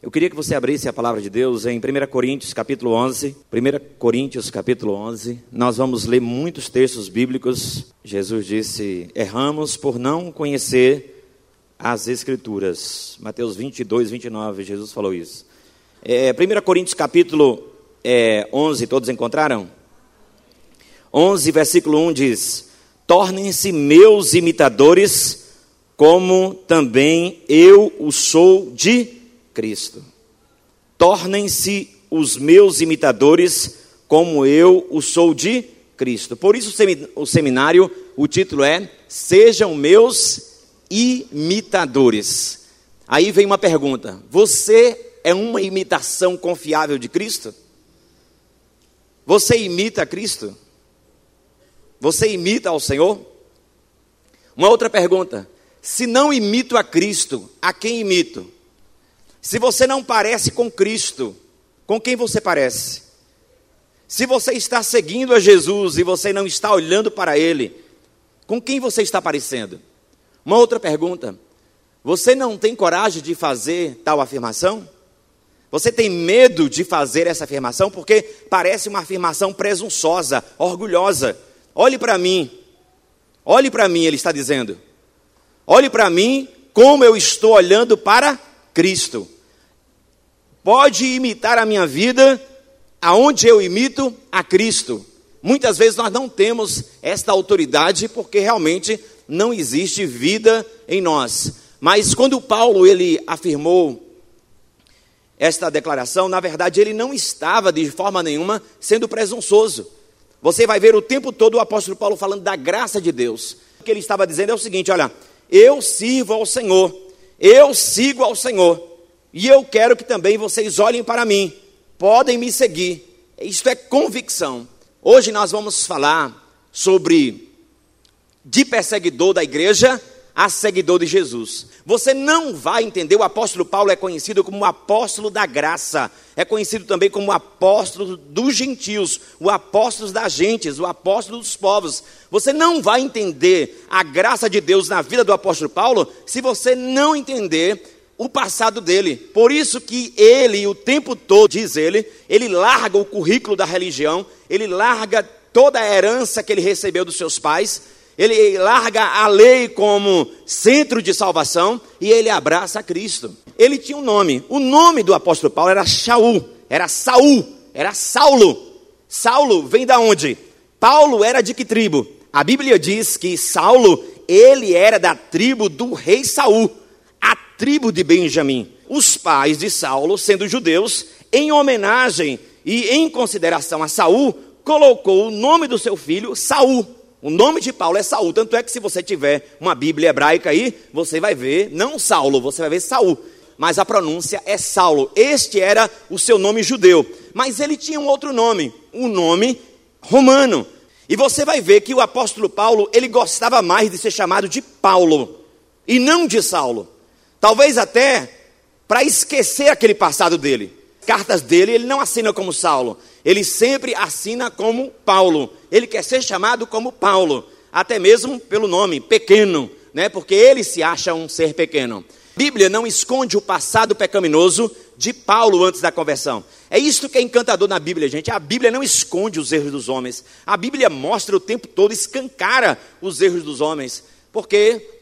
Eu queria que você abrisse a palavra de Deus em 1 Coríntios capítulo 11. 1 Coríntios capítulo 11. Nós vamos ler muitos textos bíblicos. Jesus disse: Erramos por não conhecer as Escrituras. Mateus 22, 29, Jesus falou isso. É, 1 Coríntios capítulo é, 11, todos encontraram? 11, versículo 1 diz: Tornem-se meus imitadores, como também eu o sou de Cristo. Tornem-se os meus imitadores, como eu o sou de Cristo. Por isso, o seminário, o título é Sejam meus imitadores. Aí vem uma pergunta: Você é uma imitação confiável de Cristo? Você imita Cristo? Você imita ao Senhor? Uma outra pergunta: Se não imito a Cristo, a quem imito? Se você não parece com Cristo, com quem você parece? Se você está seguindo a Jesus e você não está olhando para Ele, com quem você está parecendo? Uma outra pergunta: você não tem coragem de fazer tal afirmação? Você tem medo de fazer essa afirmação porque parece uma afirmação presunçosa, orgulhosa. Olhe para mim, olhe para mim, ele está dizendo. Olhe para mim como eu estou olhando para Cristo pode imitar a minha vida aonde eu imito a Cristo. Muitas vezes nós não temos esta autoridade porque realmente não existe vida em nós. Mas quando Paulo ele afirmou esta declaração, na verdade ele não estava de forma nenhuma sendo presunçoso. Você vai ver o tempo todo o apóstolo Paulo falando da graça de Deus. O que ele estava dizendo é o seguinte: olha, eu sirvo ao Senhor, eu sigo ao Senhor. E eu quero que também vocês olhem para mim, podem me seguir. Isto é convicção. Hoje nós vamos falar sobre de perseguidor da igreja a seguidor de Jesus. Você não vai entender, o apóstolo Paulo é conhecido como o apóstolo da graça, é conhecido também como o apóstolo dos gentios, o apóstolo das gentes, o apóstolo dos povos. Você não vai entender a graça de Deus na vida do apóstolo Paulo se você não entender o passado dele. Por isso que ele, o tempo todo, diz ele, ele larga o currículo da religião, ele larga toda a herança que ele recebeu dos seus pais, ele larga a lei como centro de salvação e ele abraça Cristo. Ele tinha um nome. O nome do apóstolo Paulo era Shaul, era Saul, era Saulo. Saulo vem da onde? Paulo era de que tribo? A Bíblia diz que Saulo, ele era da tribo do rei Saul tribo de Benjamim. Os pais de Saulo, sendo judeus, em homenagem e em consideração a Saul, colocou o nome do seu filho Saul. O nome de Paulo é Saul, tanto é que se você tiver uma Bíblia hebraica aí, você vai ver não Saulo, você vai ver Saul, mas a pronúncia é Saulo. Este era o seu nome judeu, mas ele tinha um outro nome, um nome romano. E você vai ver que o apóstolo Paulo, ele gostava mais de ser chamado de Paulo e não de Saulo. Talvez até para esquecer aquele passado dele. Cartas dele, ele não assina como Saulo, ele sempre assina como Paulo. Ele quer ser chamado como Paulo, até mesmo pelo nome, pequeno, né? Porque ele se acha um ser pequeno. A Bíblia não esconde o passado pecaminoso de Paulo antes da conversão. É isso que é encantador na Bíblia, gente. A Bíblia não esconde os erros dos homens. A Bíblia mostra o tempo todo, escancara os erros dos homens. Porque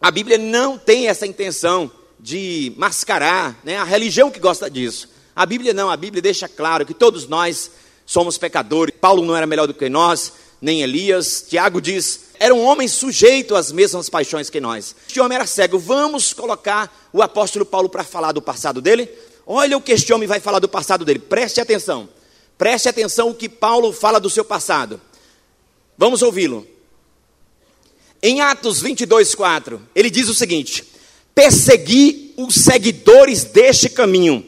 a Bíblia não tem essa intenção de mascarar, né? a religião que gosta disso. A Bíblia não, a Bíblia deixa claro que todos nós somos pecadores. Paulo não era melhor do que nós, nem Elias. Tiago diz: era um homem sujeito às mesmas paixões que nós. Este homem era cego. Vamos colocar o apóstolo Paulo para falar do passado dele? Olha o que este homem vai falar do passado dele. Preste atenção. Preste atenção o que Paulo fala do seu passado. Vamos ouvi-lo. Em Atos 22, 4, ele diz o seguinte: persegui os seguidores deste caminho.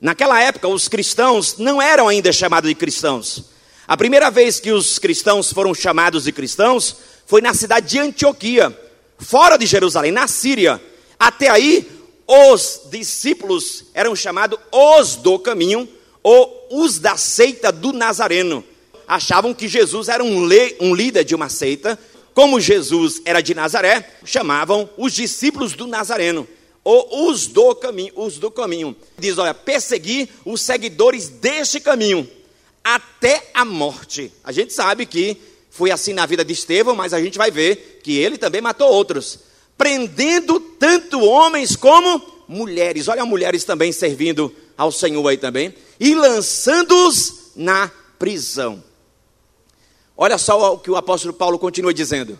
Naquela época, os cristãos não eram ainda chamados de cristãos. A primeira vez que os cristãos foram chamados de cristãos foi na cidade de Antioquia, fora de Jerusalém, na Síria. Até aí, os discípulos eram chamados os do caminho ou os da seita do Nazareno. Achavam que Jesus era um, um líder de uma seita como Jesus era de Nazaré, chamavam os discípulos do Nazareno. ou os do caminho, os do caminho. Diz, olha, persegui os seguidores deste caminho até a morte. A gente sabe que foi assim na vida de Estevão, mas a gente vai ver que ele também matou outros, prendendo tanto homens como mulheres. Olha, mulheres também servindo ao Senhor aí também, e lançando-os na prisão. Olha só o que o apóstolo Paulo continua dizendo.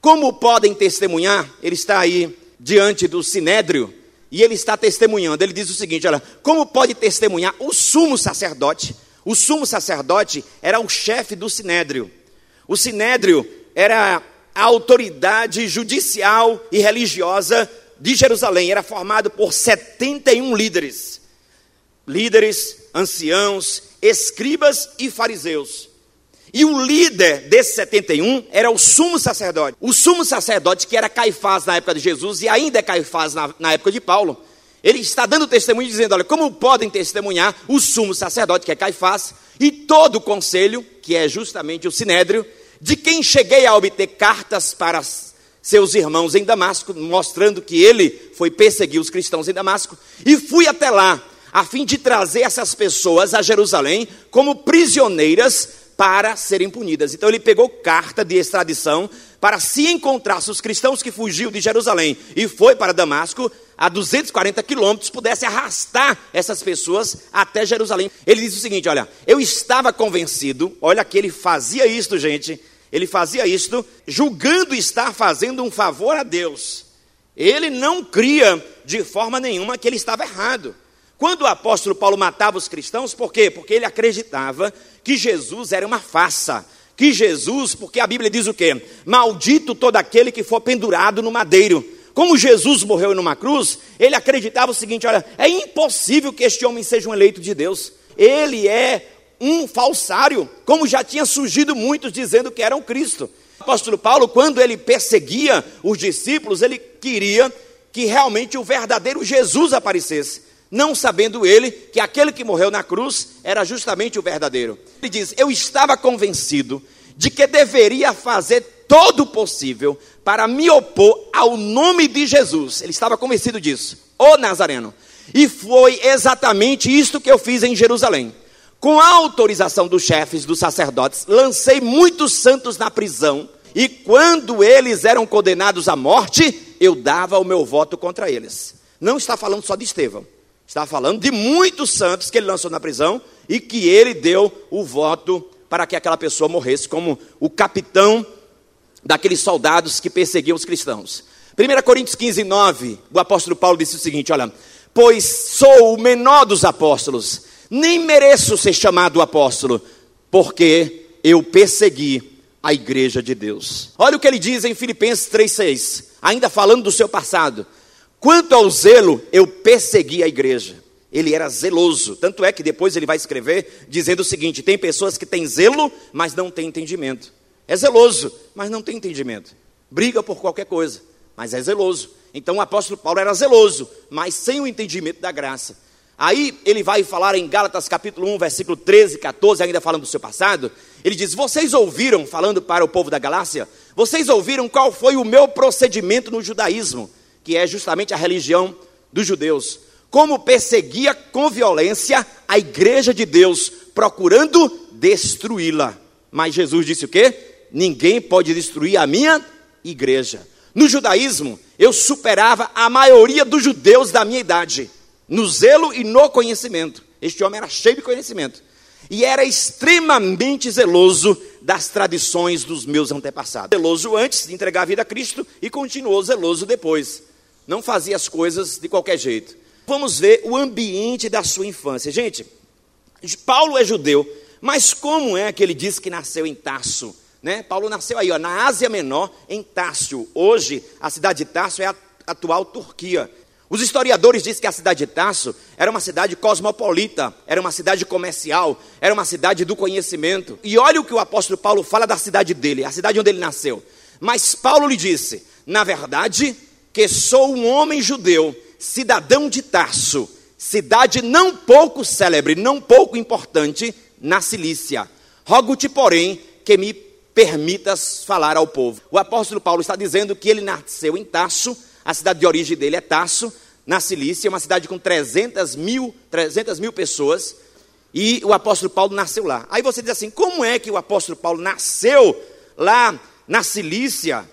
Como podem testemunhar? Ele está aí diante do sinédrio e ele está testemunhando. Ele diz o seguinte: olha, como pode testemunhar o sumo sacerdote? O sumo sacerdote era o chefe do sinédrio. O sinédrio era a autoridade judicial e religiosa de Jerusalém. Era formado por 71 líderes. Líderes, anciãos, escribas e fariseus. E o líder desses 71 era o sumo sacerdote. O sumo sacerdote, que era Caifás na época de Jesus e ainda é Caifás na, na época de Paulo, ele está dando testemunho dizendo: olha, como podem testemunhar o sumo sacerdote, que é Caifás, e todo o conselho, que é justamente o sinédrio, de quem cheguei a obter cartas para seus irmãos em Damasco, mostrando que ele foi perseguir os cristãos em Damasco, e fui até lá, a fim de trazer essas pessoas a Jerusalém como prisioneiras para serem punidas. Então ele pegou carta de extradição para se encontrasse os cristãos que fugiu de Jerusalém e foi para Damasco, a 240 quilômetros, pudesse arrastar essas pessoas até Jerusalém. Ele diz o seguinte: olha, eu estava convencido, olha que ele fazia isto, gente, ele fazia isto julgando estar fazendo um favor a Deus. Ele não cria de forma nenhuma que ele estava errado. Quando o apóstolo Paulo matava os cristãos, por quê? Porque ele acreditava que Jesus era uma farsa. Que Jesus, porque a Bíblia diz o quê? Maldito todo aquele que for pendurado no madeiro. Como Jesus morreu numa cruz, ele acreditava o seguinte: olha, é impossível que este homem seja um eleito de Deus. Ele é um falsário, como já tinha surgido muitos dizendo que eram Cristo. O apóstolo Paulo, quando ele perseguia os discípulos, ele queria que realmente o verdadeiro Jesus aparecesse não sabendo ele que aquele que morreu na cruz era justamente o verdadeiro. Ele diz: Eu estava convencido de que deveria fazer todo o possível para me opor ao nome de Jesus. Ele estava convencido disso, o Nazareno. E foi exatamente isto que eu fiz em Jerusalém. Com a autorização dos chefes, dos sacerdotes, lancei muitos santos na prisão, e quando eles eram condenados à morte, eu dava o meu voto contra eles. Não está falando só de Estevão Está falando de muitos santos que ele lançou na prisão e que ele deu o voto para que aquela pessoa morresse, como o capitão daqueles soldados que perseguiam os cristãos. 1 Coríntios 15, 9, o apóstolo Paulo disse o seguinte: Olha, pois sou o menor dos apóstolos, nem mereço ser chamado apóstolo, porque eu persegui a igreja de Deus. Olha o que ele diz em Filipenses 3,6, ainda falando do seu passado. Quanto ao zelo, eu persegui a igreja. Ele era zeloso. Tanto é que depois ele vai escrever dizendo o seguinte: tem pessoas que têm zelo, mas não têm entendimento. É zeloso, mas não tem entendimento. Briga por qualquer coisa, mas é zeloso. Então o apóstolo Paulo era zeloso, mas sem o entendimento da graça. Aí ele vai falar em Gálatas capítulo 1, versículo 13 e 14, ainda falando do seu passado. Ele diz: Vocês ouviram, falando para o povo da Galácia, vocês ouviram qual foi o meu procedimento no judaísmo? Que é justamente a religião dos judeus, como perseguia com violência a igreja de Deus, procurando destruí-la. Mas Jesus disse o quê? Ninguém pode destruir a minha igreja. No judaísmo, eu superava a maioria dos judeus da minha idade, no zelo e no conhecimento. Este homem era cheio de conhecimento e era extremamente zeloso das tradições dos meus antepassados. Zeloso antes de entregar a vida a Cristo e continuou zeloso depois não fazia as coisas de qualquer jeito. Vamos ver o ambiente da sua infância. Gente, Paulo é judeu, mas como é que ele diz que nasceu em Tarso? Né? Paulo nasceu aí, ó, na Ásia Menor, em Tarso. Hoje, a cidade de Tarso é a atual Turquia. Os historiadores dizem que a cidade de Tarso era uma cidade cosmopolita, era uma cidade comercial, era uma cidade do conhecimento. E olha o que o apóstolo Paulo fala da cidade dele, a cidade onde ele nasceu. Mas Paulo lhe disse: na verdade, que sou um homem judeu, cidadão de Tarso, cidade não pouco célebre, não pouco importante na Cilícia. Rogo-te, porém, que me permitas falar ao povo. O apóstolo Paulo está dizendo que ele nasceu em Tarso, a cidade de origem dele é Tarso, na Cilícia, uma cidade com 300 mil, 300 mil pessoas, e o apóstolo Paulo nasceu lá. Aí você diz assim: como é que o apóstolo Paulo nasceu lá na Cilícia,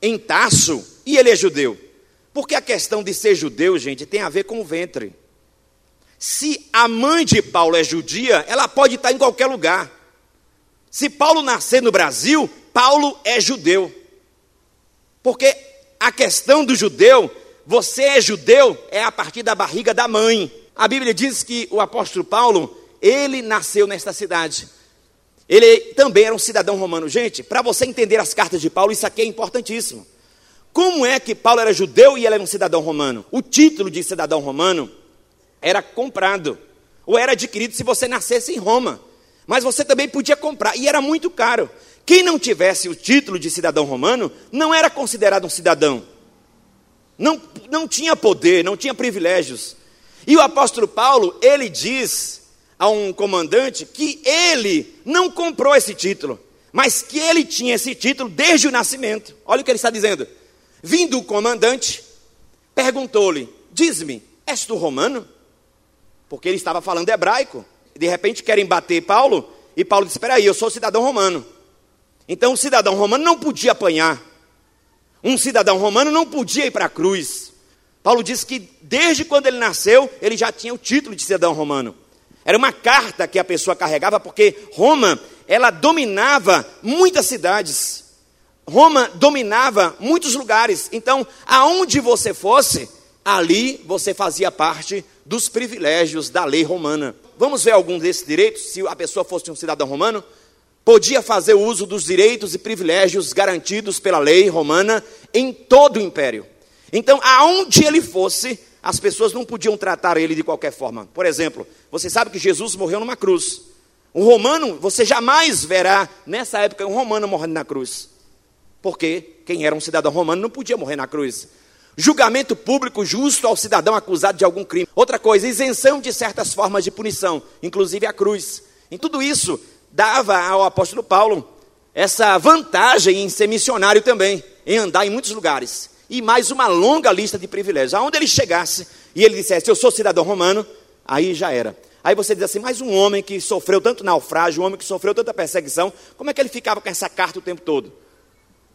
em Taço, e ele é judeu? Porque a questão de ser judeu, gente, tem a ver com o ventre. Se a mãe de Paulo é judia, ela pode estar em qualquer lugar. Se Paulo nascer no Brasil, Paulo é judeu. Porque a questão do judeu, você é judeu, é a partir da barriga da mãe. A Bíblia diz que o apóstolo Paulo, ele nasceu nesta cidade. Ele também era um cidadão romano. Gente, para você entender as cartas de Paulo, isso aqui é importantíssimo. Como é que Paulo era judeu e ele era um cidadão romano? O título de cidadão romano era comprado, ou era adquirido se você nascesse em Roma. Mas você também podia comprar, e era muito caro. Quem não tivesse o título de cidadão romano não era considerado um cidadão. Não, não tinha poder, não tinha privilégios. E o apóstolo Paulo, ele diz a um comandante que ele não comprou esse título, mas que ele tinha esse título desde o nascimento. Olha o que ele está dizendo. Vindo o comandante, perguntou-lhe: Diz-me, és tu romano? porque ele estava falando hebraico. De repente querem bater Paulo, e Paulo disse: Espera aí, eu sou cidadão romano. Então o cidadão romano não podia apanhar. Um cidadão romano não podia ir para a cruz. Paulo disse que desde quando ele nasceu, ele já tinha o título de cidadão romano. Era uma carta que a pessoa carregava, porque Roma, ela dominava muitas cidades. Roma dominava muitos lugares. Então, aonde você fosse, ali você fazia parte dos privilégios da lei romana. Vamos ver algum desses direitos? Se a pessoa fosse um cidadão romano, podia fazer uso dos direitos e privilégios garantidos pela lei romana em todo o império. Então, aonde ele fosse, as pessoas não podiam tratar ele de qualquer forma. Por exemplo, você sabe que Jesus morreu numa cruz. Um romano, você jamais verá nessa época um romano morrendo na cruz. Porque quem era um cidadão romano não podia morrer na cruz. Julgamento público justo ao cidadão acusado de algum crime. Outra coisa, isenção de certas formas de punição, inclusive a cruz. Em tudo isso, dava ao apóstolo Paulo essa vantagem em ser missionário também, em andar em muitos lugares. E mais uma longa lista de privilégios. Aonde ele chegasse e ele dissesse, eu sou cidadão romano, aí já era. Aí você diz assim, mas um homem que sofreu tanto naufrágio, um homem que sofreu tanta perseguição, como é que ele ficava com essa carta o tempo todo?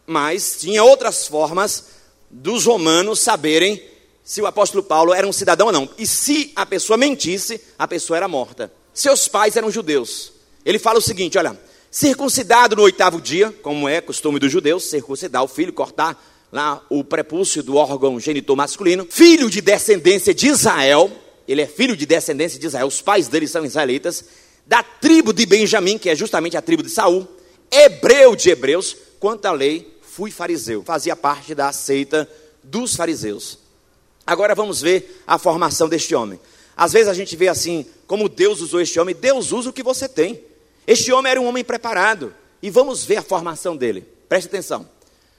Mas tinha outras formas dos romanos saberem se o apóstolo Paulo era um cidadão ou não. E se a pessoa mentisse, a pessoa era morta. Seus pais eram judeus. Ele fala o seguinte: olha, circuncidado no oitavo dia, como é costume dos judeus, circuncidar o filho, cortar lá o prepúcio do órgão genitor masculino, filho de descendência de Israel, ele é filho de descendência de Israel, os pais dele são israelitas, da tribo de Benjamim, que é justamente a tribo de Saul, hebreu de hebreus, quanto à lei, fui fariseu, fazia parte da seita dos fariseus. Agora vamos ver a formação deste homem. Às vezes a gente vê assim, como Deus usou este homem, Deus usa o que você tem. Este homem era um homem preparado. E vamos ver a formação dele. Preste atenção.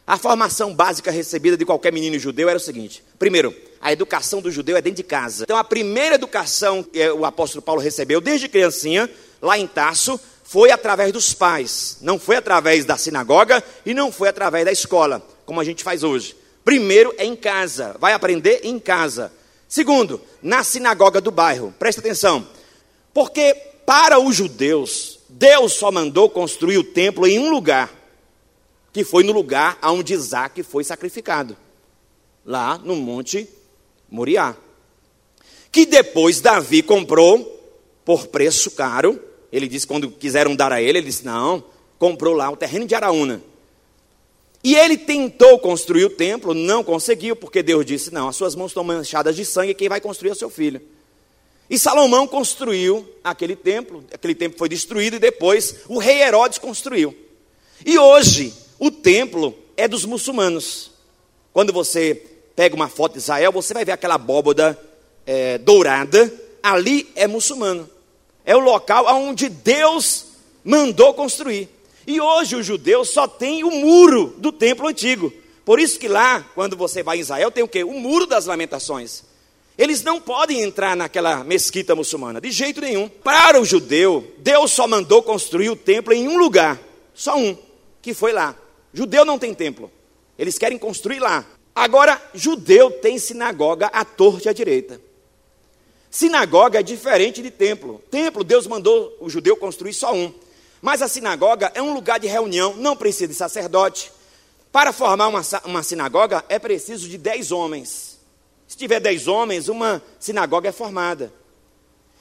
A formação básica recebida de qualquer menino judeu era o seguinte: primeiro, a educação do judeu é dentro de casa. Então, a primeira educação que o apóstolo Paulo recebeu desde criancinha, lá em Taço, foi através dos pais, não foi através da sinagoga e não foi através da escola, como a gente faz hoje. Primeiro é em casa, vai aprender em casa. Segundo, na sinagoga do bairro, presta atenção, porque para os judeus, Deus só mandou construir o templo em um lugar, que foi no lugar onde Isaac foi sacrificado, lá no Monte Moriá. Que depois Davi comprou por preço caro ele disse, quando quiseram dar a ele, ele disse: não, comprou lá o terreno de Araúna. E ele tentou construir o templo, não conseguiu, porque Deus disse: não, as suas mãos estão manchadas de sangue, quem vai construir é o seu filho. E Salomão construiu aquele templo, aquele templo foi destruído e depois o rei Herodes construiu. E hoje o templo é dos muçulmanos. Quando você pega uma foto de Israel, você vai ver aquela abóboda é, dourada, ali é muçulmano é o local onde Deus mandou construir. E hoje os judeus só têm o muro do templo antigo. Por isso que lá, quando você vai em Israel, tem o quê? O muro das lamentações. Eles não podem entrar naquela mesquita muçulmana, de jeito nenhum. Para o judeu, Deus só mandou construir o templo em um lugar, só um, que foi lá. Judeu não tem templo. Eles querem construir lá. Agora, judeu tem sinagoga à torta e à direita. Sinagoga é diferente de templo. Templo, Deus mandou o judeu construir só um. Mas a sinagoga é um lugar de reunião, não precisa de sacerdote. Para formar uma, uma sinagoga é preciso de dez homens. Se tiver dez homens, uma sinagoga é formada.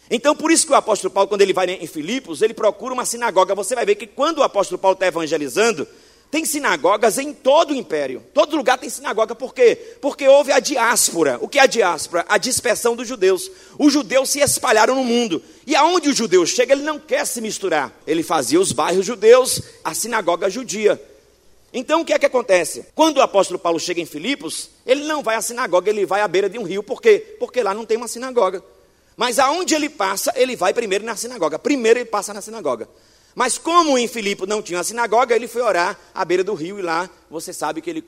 Então, por isso que o apóstolo Paulo, quando ele vai em Filipos, ele procura uma sinagoga. Você vai ver que quando o apóstolo Paulo está evangelizando, tem sinagogas em todo o império. Todo lugar tem sinagoga. Por quê? Porque houve a diáspora. O que é a diáspora? A dispersão dos judeus. Os judeus se espalharam no mundo. E aonde o judeu chega, ele não quer se misturar. Ele fazia os bairros judeus, a sinagoga judia. Então o que é que acontece? Quando o apóstolo Paulo chega em Filipos, ele não vai à sinagoga, ele vai à beira de um rio. Por quê? Porque lá não tem uma sinagoga. Mas aonde ele passa, ele vai primeiro na sinagoga. Primeiro ele passa na sinagoga. Mas como em Filipe não tinha sinagoga, ele foi orar à beira do rio e lá você sabe que ele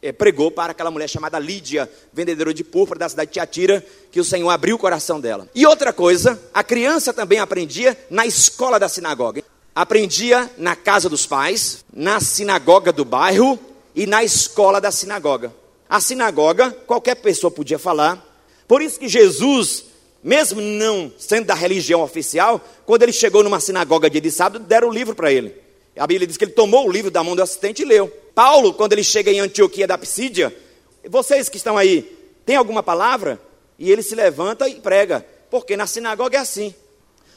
é, pregou para aquela mulher chamada Lídia, vendedora de púrpura da cidade de Tiatira, que o Senhor abriu o coração dela. E outra coisa, a criança também aprendia na escola da sinagoga. Aprendia na casa dos pais, na sinagoga do bairro e na escola da sinagoga. A sinagoga, qualquer pessoa podia falar. Por isso que Jesus mesmo não sendo da religião oficial, quando ele chegou numa sinagoga dia de sábado, deram o livro para ele. A Bíblia diz que ele tomou o livro da mão do assistente e leu. Paulo, quando ele chega em Antioquia da Psídia, vocês que estão aí, tem alguma palavra? E ele se levanta e prega, porque na sinagoga é assim.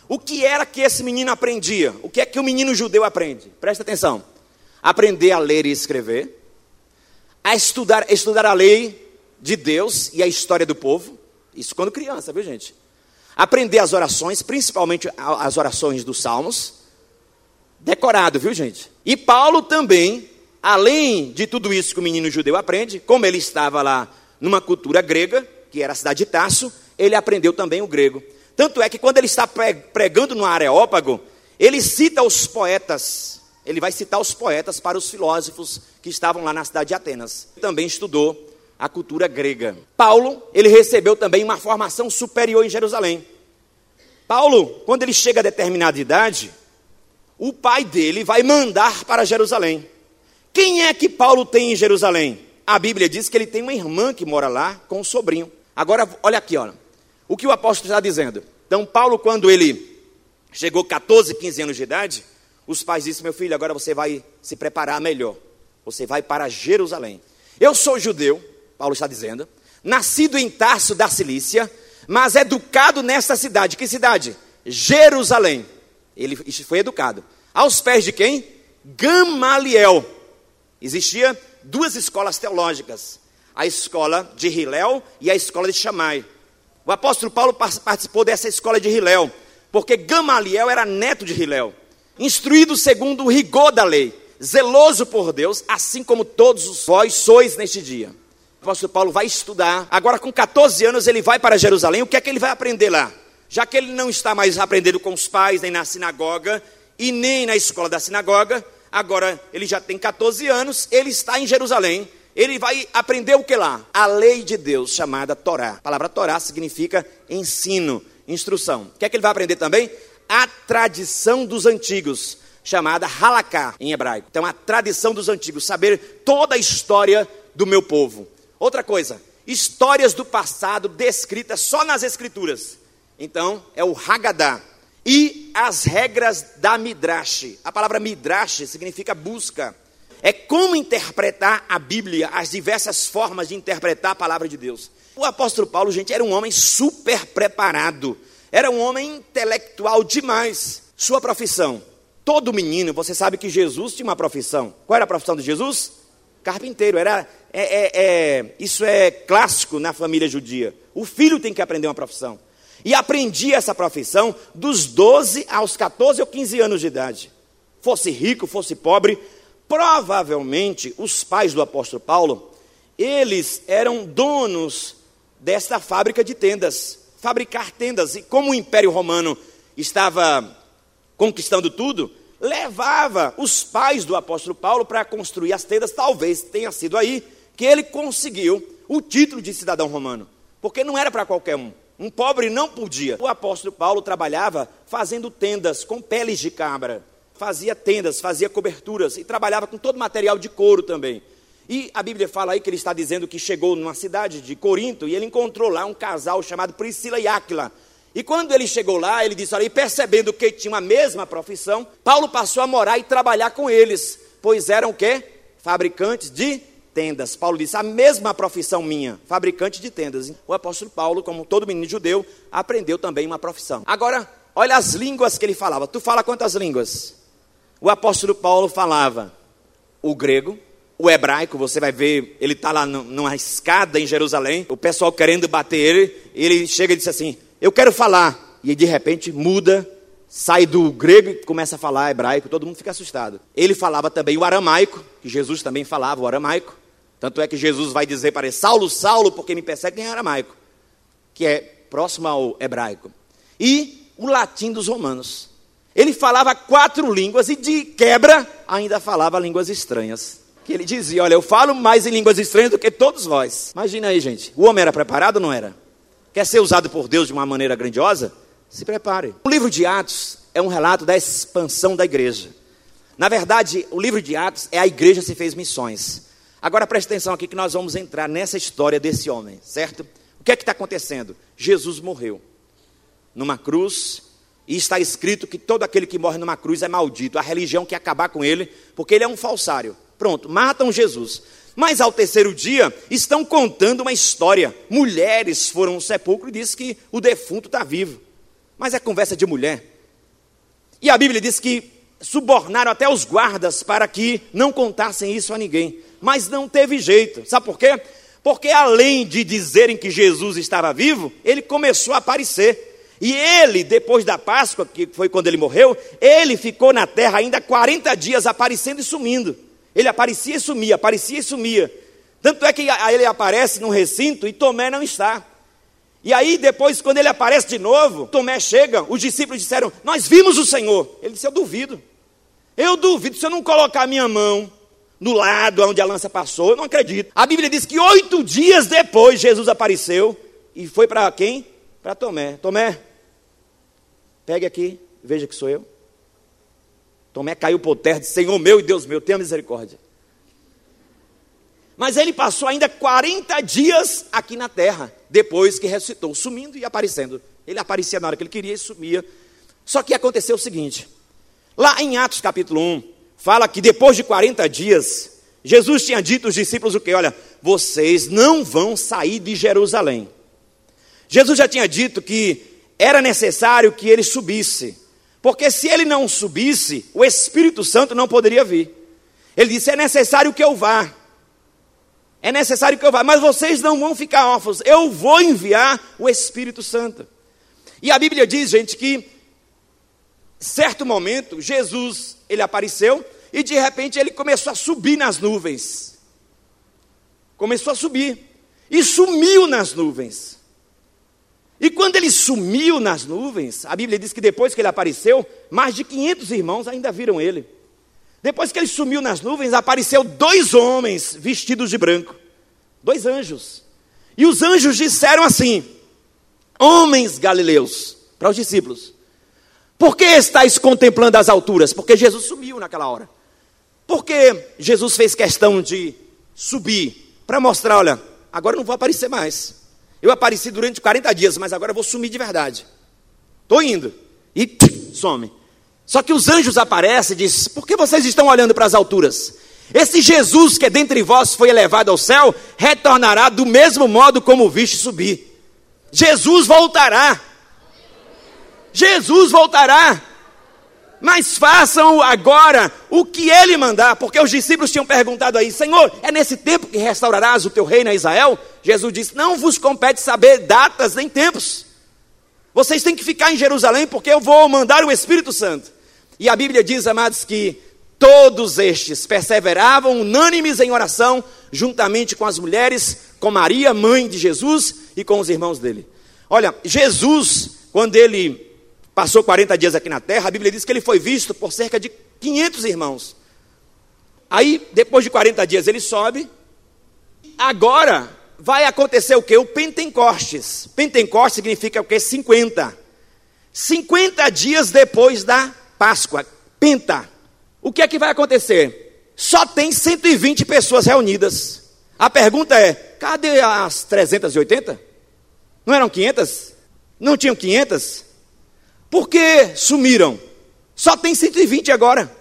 O que era que esse menino aprendia? O que é que o menino judeu aprende? Presta atenção. Aprender a ler e escrever, a estudar, estudar a lei de Deus e a história do povo, isso quando criança, viu gente? Aprender as orações, principalmente as orações dos salmos. Decorado, viu gente? E Paulo também, além de tudo isso que o menino judeu aprende, como ele estava lá numa cultura grega, que era a cidade de Tarso, ele aprendeu também o grego. Tanto é que quando ele está pregando no Areópago, ele cita os poetas. Ele vai citar os poetas para os filósofos que estavam lá na cidade de Atenas. Também estudou a cultura grega. Paulo, ele recebeu também uma formação superior em Jerusalém. Paulo, quando ele chega a determinada idade, o pai dele vai mandar para Jerusalém. Quem é que Paulo tem em Jerusalém? A Bíblia diz que ele tem uma irmã que mora lá com um sobrinho. Agora, olha aqui, olha. O que o apóstolo está dizendo? Então, Paulo, quando ele chegou 14, 15 anos de idade, os pais disseram: Meu filho, agora você vai se preparar melhor. Você vai para Jerusalém. Eu sou judeu, Paulo está dizendo, nascido em Tarso da Cilícia, mas educado nesta cidade. Que cidade? Jerusalém. Ele foi educado. Aos pés de quem? Gamaliel. Existia duas escolas teológicas, a escola de Hilel e a escola de Chamai. O apóstolo Paulo participou dessa escola de Hilel, porque Gamaliel era neto de Hilel, instruído segundo o rigor da lei, zeloso por Deus, assim como todos vós sois neste dia. O apóstolo Paulo vai estudar. Agora, com 14 anos, ele vai para Jerusalém. O que é que ele vai aprender lá? Já que ele não está mais aprendendo com os pais, nem na sinagoga, e nem na escola da sinagoga, agora ele já tem 14 anos, ele está em Jerusalém. Ele vai aprender o que lá? A lei de Deus, chamada Torá. A palavra Torá significa ensino, instrução. O que é que ele vai aprender também? A tradição dos antigos, chamada Halaká em hebraico. Então, a tradição dos antigos, saber toda a história do meu povo. Outra coisa, histórias do passado descritas só nas escrituras. Então, é o Haggadah. E as regras da Midrash. A palavra Midrash significa busca. É como interpretar a Bíblia, as diversas formas de interpretar a palavra de Deus. O apóstolo Paulo, gente, era um homem super preparado. Era um homem intelectual demais. Sua profissão. Todo menino, você sabe que Jesus tinha uma profissão. Qual era a profissão de Jesus? Carpinteiro. Era é, é, é, isso é clássico na família judia. O filho tem que aprender uma profissão. E aprendi essa profissão dos 12 aos 14 ou 15 anos de idade. Fosse rico, fosse pobre, provavelmente os pais do apóstolo Paulo, eles eram donos desta fábrica de tendas, fabricar tendas. E como o Império Romano estava conquistando tudo, levava os pais do apóstolo Paulo para construir as tendas, talvez tenha sido aí que ele conseguiu o título de cidadão romano, porque não era para qualquer um. Um pobre não podia. O apóstolo Paulo trabalhava fazendo tendas com peles de cabra, fazia tendas, fazia coberturas e trabalhava com todo material de couro também. E a Bíblia fala aí que ele está dizendo que chegou numa cidade de Corinto e ele encontrou lá um casal chamado Priscila e Áquila. E quando ele chegou lá, ele disse: Olha, e percebendo que tinham a mesma profissão, Paulo passou a morar e trabalhar com eles, pois eram o quê? Fabricantes de tendas. Paulo disse: A mesma profissão minha, fabricante de tendas. O apóstolo Paulo, como todo menino judeu, aprendeu também uma profissão. Agora, olha as línguas que ele falava. Tu fala quantas línguas? O apóstolo Paulo falava o grego, o hebraico, você vai ver, ele está lá numa escada em Jerusalém, o pessoal querendo bater ele, ele chega e diz assim: Eu quero falar. E de repente muda, sai do grego e começa a falar hebraico, todo mundo fica assustado. Ele falava também o aramaico, que Jesus também falava o aramaico. Tanto é que Jesus vai dizer para ele: Saulo, Saulo, porque me persegue em aramaico, que é próximo ao hebraico. E o latim dos romanos. Ele falava quatro línguas e de quebra ainda falava línguas estranhas que ele dizia: Olha, eu falo mais em línguas estranhas do que todos vós. Imagina aí, gente. O homem era preparado ou não era? Quer ser usado por Deus de uma maneira grandiosa? Se prepare. O livro de Atos é um relato da expansão da igreja. Na verdade, o livro de Atos é a igreja se fez missões. Agora preste atenção aqui que nós vamos entrar nessa história desse homem, certo? O que é que está acontecendo? Jesus morreu numa cruz e está escrito que todo aquele que morre numa cruz é maldito. A religião quer acabar com ele porque ele é um falsário. Pronto, matam Jesus. Mas ao terceiro dia, estão contando uma história. Mulheres foram ao sepulcro e diz que o defunto está vivo. Mas é conversa de mulher. E a Bíblia diz que subornaram até os guardas para que não contassem isso a ninguém. Mas não teve jeito. Sabe por quê? Porque além de dizerem que Jesus estava vivo, ele começou a aparecer. E ele, depois da Páscoa, que foi quando ele morreu, ele ficou na terra ainda 40 dias aparecendo e sumindo. Ele aparecia e sumia, aparecia e sumia. Tanto é que ele aparece no recinto e Tomé não está. E aí, depois, quando ele aparece de novo, Tomé chega, os discípulos disseram: Nós vimos o Senhor. Ele disse: Eu duvido. Eu duvido, se eu não colocar minha mão no lado onde a lança passou, eu não acredito. A Bíblia diz que oito dias depois Jesus apareceu e foi para quem? Para Tomé. Tomé, pegue aqui, veja que sou eu. Tomé caiu por terra e disse: Senhor meu e Deus meu, tenha misericórdia. Mas ele passou ainda 40 dias aqui na terra, depois que ressuscitou, sumindo e aparecendo. Ele aparecia na hora que ele queria e sumia. Só que aconteceu o seguinte: lá em Atos capítulo 1, fala que depois de 40 dias, Jesus tinha dito aos discípulos o que? Olha, vocês não vão sair de Jerusalém. Jesus já tinha dito que era necessário que ele subisse. Porque se ele não subisse, o Espírito Santo não poderia vir. Ele disse: é necessário que eu vá. É necessário que eu vá, mas vocês não vão ficar órfãos. Eu vou enviar o Espírito Santo. E a Bíblia diz, gente, que certo momento Jesus ele apareceu e de repente ele começou a subir nas nuvens. Começou a subir e sumiu nas nuvens. E quando ele sumiu nas nuvens, a Bíblia diz que depois que ele apareceu, mais de 500 irmãos ainda viram ele. Depois que ele sumiu nas nuvens, apareceu dois homens vestidos de branco, dois anjos. E os anjos disseram assim: Homens galileus, para os discípulos, por que estáis contemplando as alturas? Porque Jesus sumiu naquela hora. Porque Jesus fez questão de subir para mostrar: olha, agora não vou aparecer mais. Eu apareci durante 40 dias, mas agora eu vou sumir de verdade. Estou indo. E some. Só que os anjos aparecem e dizem: Por que vocês estão olhando para as alturas? Esse Jesus que dentre vós foi elevado ao céu, retornará do mesmo modo como o viste subir. Jesus voltará. Jesus voltará mas façam agora o que ele mandar, porque os discípulos tinham perguntado aí, Senhor, é nesse tempo que restaurarás o teu reino a Israel? Jesus disse: Não vos compete saber datas nem tempos. Vocês têm que ficar em Jerusalém, porque eu vou mandar o Espírito Santo. E a Bíblia diz, amados, que todos estes perseveravam unânimes em oração, juntamente com as mulheres, com Maria, mãe de Jesus, e com os irmãos dele. Olha, Jesus, quando ele passou 40 dias aqui na terra, a Bíblia diz que ele foi visto por cerca de 500 irmãos. Aí, depois de 40 dias, ele sobe. Agora vai acontecer o que? O Pentecostes. Pentecostes significa o que? 50. 50 dias depois da Páscoa. Penta. O que é que vai acontecer? só tem 120 pessoas reunidas. A pergunta é: cadê as 380? Não eram 500? Não tinham 500? Por que sumiram? Só tem 120 agora.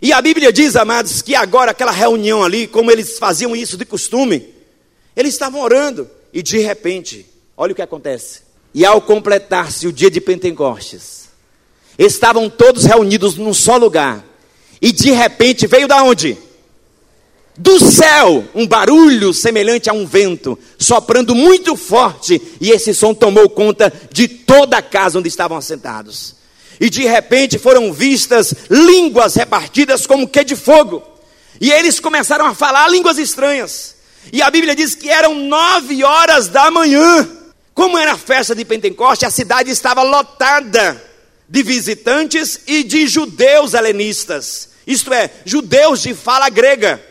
E a Bíblia diz, amados, que agora aquela reunião ali, como eles faziam isso de costume, eles estavam orando e de repente, olha o que acontece. E ao completar-se o dia de Pentecostes, estavam todos reunidos num só lugar. E de repente veio da onde? Do céu, um barulho semelhante a um vento, soprando muito forte, e esse som tomou conta de toda a casa onde estavam assentados. E de repente foram vistas línguas repartidas como que de fogo. E eles começaram a falar línguas estranhas. E a Bíblia diz que eram nove horas da manhã. Como era a festa de Pentecoste, a cidade estava lotada de visitantes e de judeus helenistas, isto é, judeus de fala grega.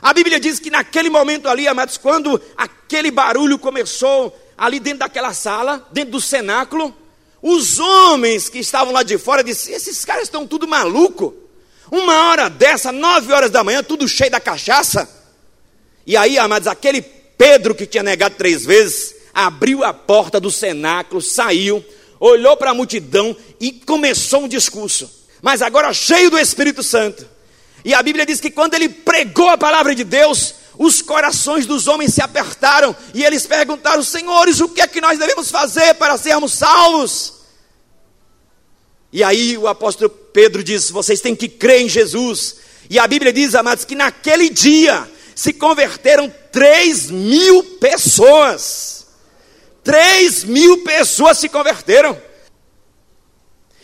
A Bíblia diz que naquele momento ali, amados, quando aquele barulho começou ali dentro daquela sala, dentro do cenáculo, os homens que estavam lá de fora disseram: esses caras estão tudo maluco. Uma hora dessa, nove horas da manhã, tudo cheio da cachaça. E aí, amados, aquele Pedro que tinha negado três vezes, abriu a porta do cenáculo, saiu, olhou para a multidão e começou um discurso. Mas agora cheio do Espírito Santo. E a Bíblia diz que quando ele pregou a palavra de Deus, os corações dos homens se apertaram e eles perguntaram: Senhores, o que é que nós devemos fazer para sermos salvos? E aí o apóstolo Pedro diz: Vocês têm que crer em Jesus. E a Bíblia diz, amados, que naquele dia se converteram 3 mil pessoas. 3 mil pessoas se converteram.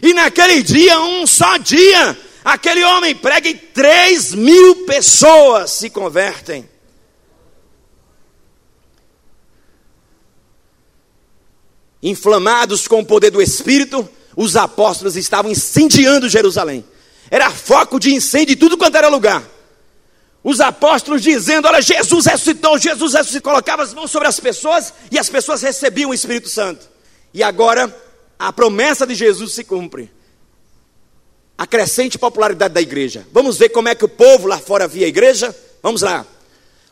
E naquele dia, um só dia, aquele homem prega e 3 mil pessoas se convertem. Inflamados com o poder do Espírito, os apóstolos estavam incendiando Jerusalém. Era foco de incêndio em tudo quanto era lugar. Os apóstolos dizendo: Olha, Jesus ressuscitou, Jesus ressuscitou, colocava as mãos sobre as pessoas e as pessoas recebiam o Espírito Santo. E agora a promessa de Jesus se cumpre. A crescente popularidade da igreja. Vamos ver como é que o povo lá fora via a igreja? Vamos lá.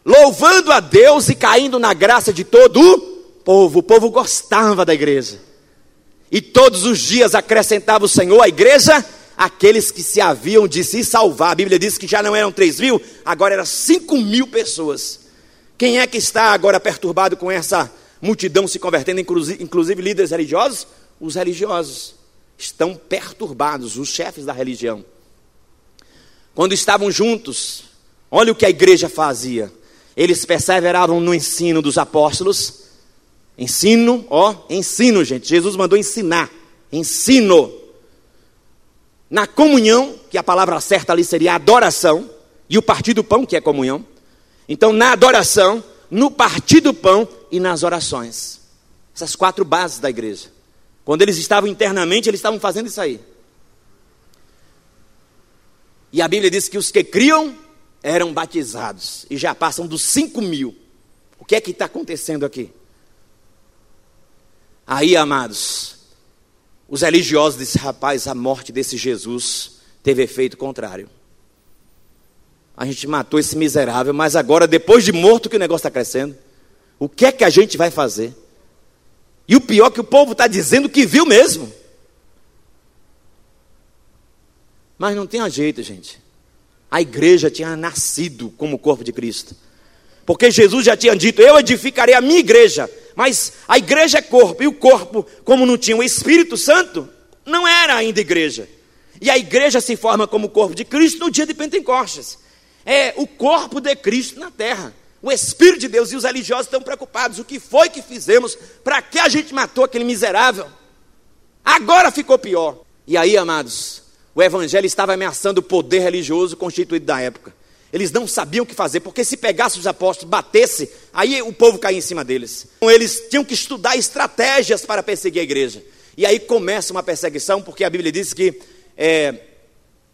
Louvando a Deus e caindo na graça de todo o povo. O povo gostava da igreja. E todos os dias acrescentava o Senhor à igreja aqueles que se haviam de se salvar. A Bíblia diz que já não eram 3 mil, agora eram 5 mil pessoas. Quem é que está agora perturbado com essa multidão se convertendo, inclusive, líderes religiosos? Os religiosos estão perturbados, os chefes da religião. Quando estavam juntos, olha o que a igreja fazia. Eles perseveravam no ensino dos apóstolos. Ensino, ó, ensino, gente. Jesus mandou ensinar. Ensino na comunhão, que a palavra certa ali seria adoração, e o partir do pão, que é comunhão. Então, na adoração, no partir do pão e nas orações. Essas quatro bases da igreja. Quando eles estavam internamente, eles estavam fazendo isso aí. E a Bíblia diz que os que criam eram batizados. E já passam dos cinco mil. O que é que está acontecendo aqui? Aí, amados, os religiosos disseram: rapaz, a morte desse Jesus teve efeito contrário. A gente matou esse miserável, mas agora, depois de morto, que o negócio está crescendo. O que é que a gente vai fazer? E o pior é que o povo está dizendo que viu mesmo. Mas não tem jeito, gente. A igreja tinha nascido como corpo de Cristo. Porque Jesus já tinha dito: Eu edificarei a minha igreja, mas a igreja é corpo, e o corpo, como não tinha o Espírito Santo, não era ainda igreja. E a igreja se forma como o corpo de Cristo no dia de Pentecostes. É o corpo de Cristo na terra. O Espírito de Deus e os religiosos estão preocupados. O que foi que fizemos? Para que a gente matou aquele miserável? Agora ficou pior. E aí, amados, o Evangelho estava ameaçando o poder religioso constituído da época. Eles não sabiam o que fazer, porque se pegasse os apóstolos, batesse, aí o povo caía em cima deles. Então, eles tinham que estudar estratégias para perseguir a igreja. E aí começa uma perseguição, porque a Bíblia diz que é,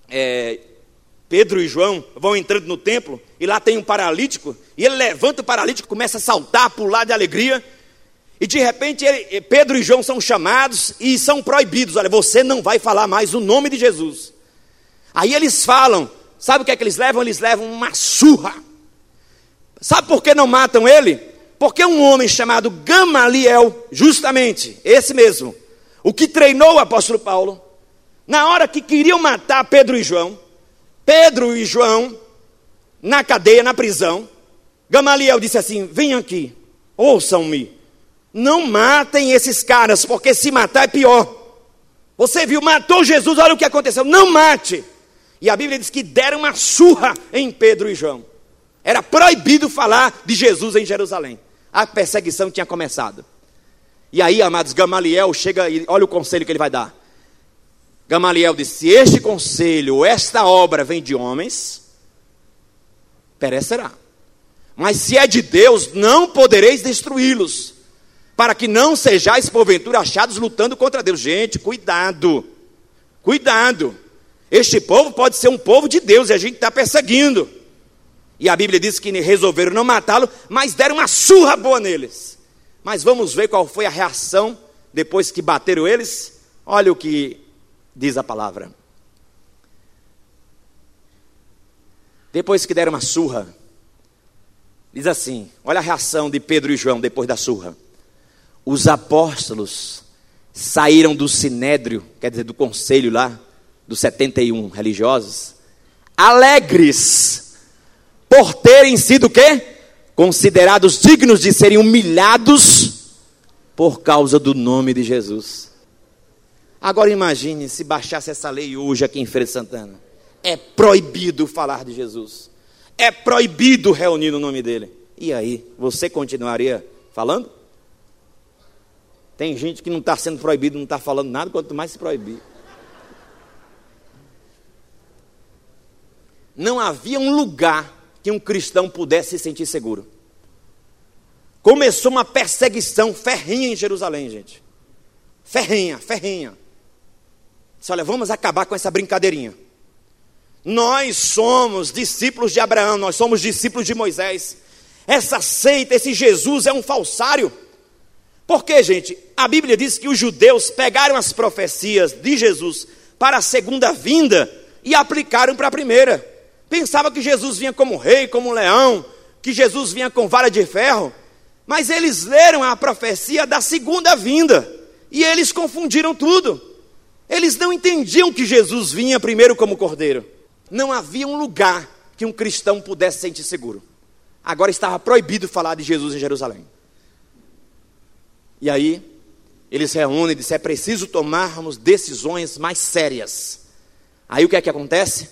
é, Pedro e João vão entrando no templo, e lá tem um paralítico, e ele levanta o paralítico, começa a saltar, pular de alegria, e de repente ele, Pedro e João são chamados e são proibidos: olha, você não vai falar mais o nome de Jesus. Aí eles falam, sabe o que é que eles levam? Eles levam uma surra. Sabe por que não matam ele? Porque um homem chamado Gamaliel, justamente, esse mesmo, o que treinou o apóstolo Paulo, na hora que queriam matar Pedro e João, Pedro e João, na cadeia, na prisão, Gamaliel disse assim: Vem aqui, ouçam-me, não matem esses caras, porque se matar é pior. Você viu, matou Jesus, olha o que aconteceu, não mate. E a Bíblia diz que deram uma surra em Pedro e João. Era proibido falar de Jesus em Jerusalém. A perseguição tinha começado. E aí, amados, Gamaliel chega e olha o conselho que ele vai dar. Gamaliel disse: se este conselho, esta obra vem de homens, perecerá. Mas se é de Deus, não podereis destruí-los, para que não sejais porventura achados lutando contra Deus. Gente, cuidado, cuidado. Este povo pode ser um povo de Deus e a gente está perseguindo. E a Bíblia diz que resolveram não matá-lo, mas deram uma surra boa neles. Mas vamos ver qual foi a reação depois que bateram eles. Olha o que diz a palavra. Depois que deram uma surra, diz assim: olha a reação de Pedro e João depois da surra. Os apóstolos saíram do sinédrio, quer dizer, do conselho lá, dos 71 religiosos, alegres por terem sido quê? Considerados dignos de serem humilhados por causa do nome de Jesus. Agora imagine se baixasse essa lei hoje aqui em Feira de Santana. É proibido falar de Jesus. É proibido reunir no nome dele. E aí, você continuaria falando? Tem gente que não está sendo proibido, não está falando nada, quanto mais se proibir. Não havia um lugar que um cristão pudesse se sentir seguro. Começou uma perseguição ferrinha em Jerusalém, gente. Ferrinha, ferrinha. Disse, olha, vamos acabar com essa brincadeirinha. Nós somos discípulos de Abraão, nós somos discípulos de Moisés. Essa seita, esse Jesus é um falsário. Porque, gente, a Bíblia diz que os judeus pegaram as profecias de Jesus para a segunda vinda e aplicaram para a primeira. Pensava que Jesus vinha como rei, como leão, que Jesus vinha com vara de ferro, mas eles leram a profecia da segunda vinda e eles confundiram tudo. Eles não entendiam que Jesus vinha primeiro como cordeiro. Não havia um lugar que um cristão pudesse sentir seguro. Agora estava proibido falar de Jesus em Jerusalém. E aí, eles reúnem e dizem: é preciso tomarmos decisões mais sérias. Aí o que é que acontece?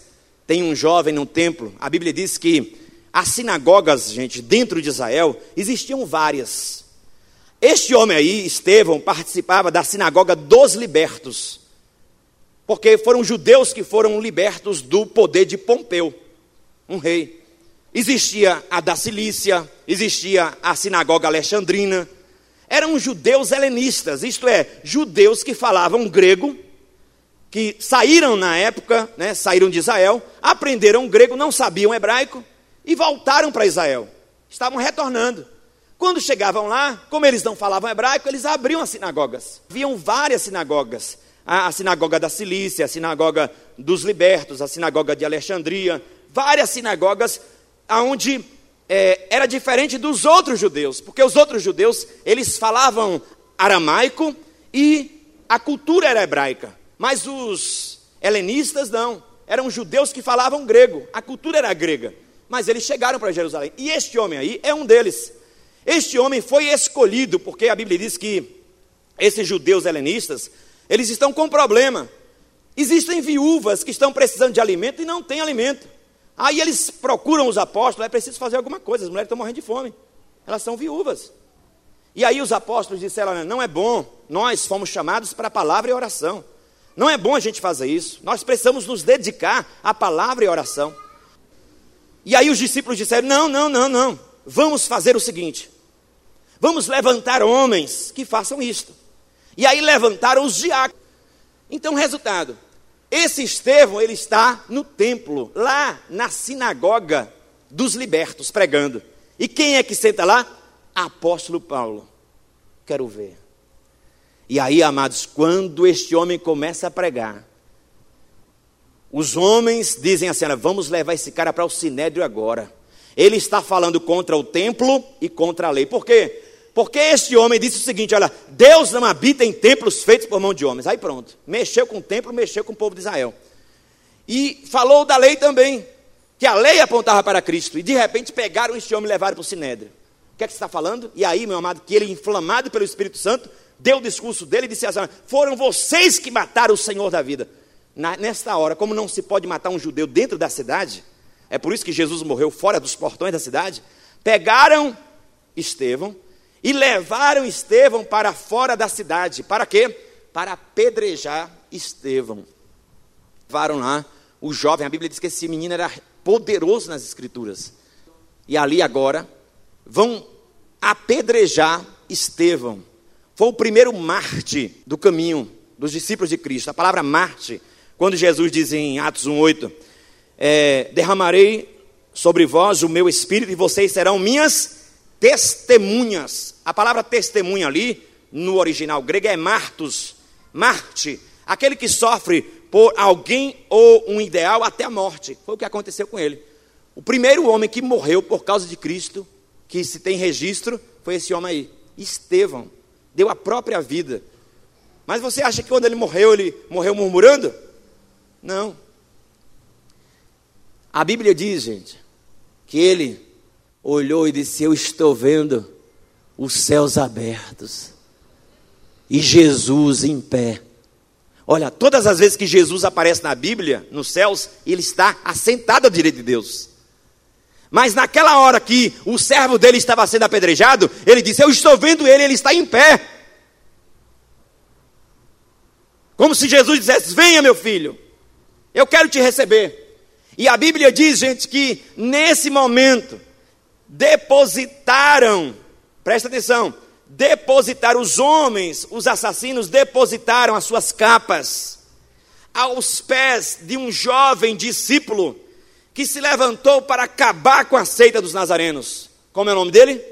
Tem um jovem no templo, a Bíblia diz que as sinagogas, gente, dentro de Israel, existiam várias. Este homem aí, Estevão, participava da sinagoga dos libertos porque foram judeus que foram libertos do poder de Pompeu, um rei. Existia a da Cilícia, existia a sinagoga alexandrina. Eram judeus helenistas, isto é, judeus que falavam grego, que saíram na época, né, saíram de Israel, aprenderam grego, não sabiam hebraico e voltaram para Israel. Estavam retornando. Quando chegavam lá, como eles não falavam hebraico, eles abriam as sinagogas. Haviam várias sinagogas a, sinagoga da Cilícia, a sinagoga dos libertos, a sinagoga de Alexandria, várias sinagogas onde é, era diferente dos outros judeus, porque os outros judeus eles falavam aramaico e a cultura era hebraica, mas os helenistas não, eram judeus que falavam grego, a cultura era grega, mas eles chegaram para Jerusalém. E este homem aí é um deles. Este homem foi escolhido porque a Bíblia diz que esses judeus helenistas eles estão com problema. Existem viúvas que estão precisando de alimento e não têm alimento. Aí eles procuram os apóstolos, é preciso fazer alguma coisa, as mulheres estão morrendo de fome. Elas são viúvas. E aí os apóstolos disseram: não é bom, nós fomos chamados para a palavra e oração. Não é bom a gente fazer isso. Nós precisamos nos dedicar à palavra e oração. E aí os discípulos disseram: não, não, não, não. Vamos fazer o seguinte: vamos levantar homens que façam isto. E aí levantaram os diáconos. Então, resultado: esse Estevão, ele está no templo, lá na sinagoga dos libertos, pregando. E quem é que senta lá? Apóstolo Paulo. Quero ver. E aí, amados, quando este homem começa a pregar, Os homens dizem assim: vamos levar esse cara para o sinédrio agora. Ele está falando contra o templo e contra a lei. Por quê? Porque este homem disse o seguinte: olha, Deus não habita em templos feitos por mão de homens. Aí pronto, mexeu com o templo, mexeu com o povo de Israel. E falou da lei também, que a lei apontava para Cristo. E de repente pegaram este homem e levaram para o sinédrio. O que é que você está falando? E aí, meu amado, que ele, inflamado pelo Espírito Santo, deu o discurso dele e disse assim: foram vocês que mataram o Senhor da vida. Na, nesta hora, como não se pode matar um judeu dentro da cidade, é por isso que Jesus morreu fora dos portões da cidade. Pegaram Estevão e levaram Estevão para fora da cidade. Para quê? Para apedrejar Estevão. Levaram lá o jovem, a Bíblia diz que esse menino era poderoso nas escrituras. E ali agora vão apedrejar Estevão. Foi o primeiro Marte do caminho dos discípulos de Cristo. A palavra Marte, quando Jesus diz em Atos 1,8: é, Derramarei sobre vós o meu espírito e vocês serão minhas testemunhas. A palavra testemunha ali, no original grego, é martus, Marte, aquele que sofre por alguém ou um ideal até a morte. Foi o que aconteceu com ele. O primeiro homem que morreu por causa de Cristo, que se tem registro, foi esse homem aí, Estevão. Deu a própria vida. Mas você acha que quando ele morreu, ele morreu murmurando? Não. A Bíblia diz, gente, que ele olhou e disse: Eu estou vendo os céus abertos e Jesus em pé. Olha, todas as vezes que Jesus aparece na Bíblia, nos céus, ele está assentado à direita de Deus. Mas naquela hora que o servo dele estava sendo apedrejado, ele disse: Eu estou vendo ele, ele está em pé. Como se Jesus dissesse: Venha, meu filho, eu quero te receber. E a Bíblia diz, gente, que nesse momento depositaram, presta atenção, depositaram os homens, os assassinos depositaram as suas capas aos pés de um jovem discípulo que se levantou para acabar com a seita dos nazarenos. Como é o nome dele?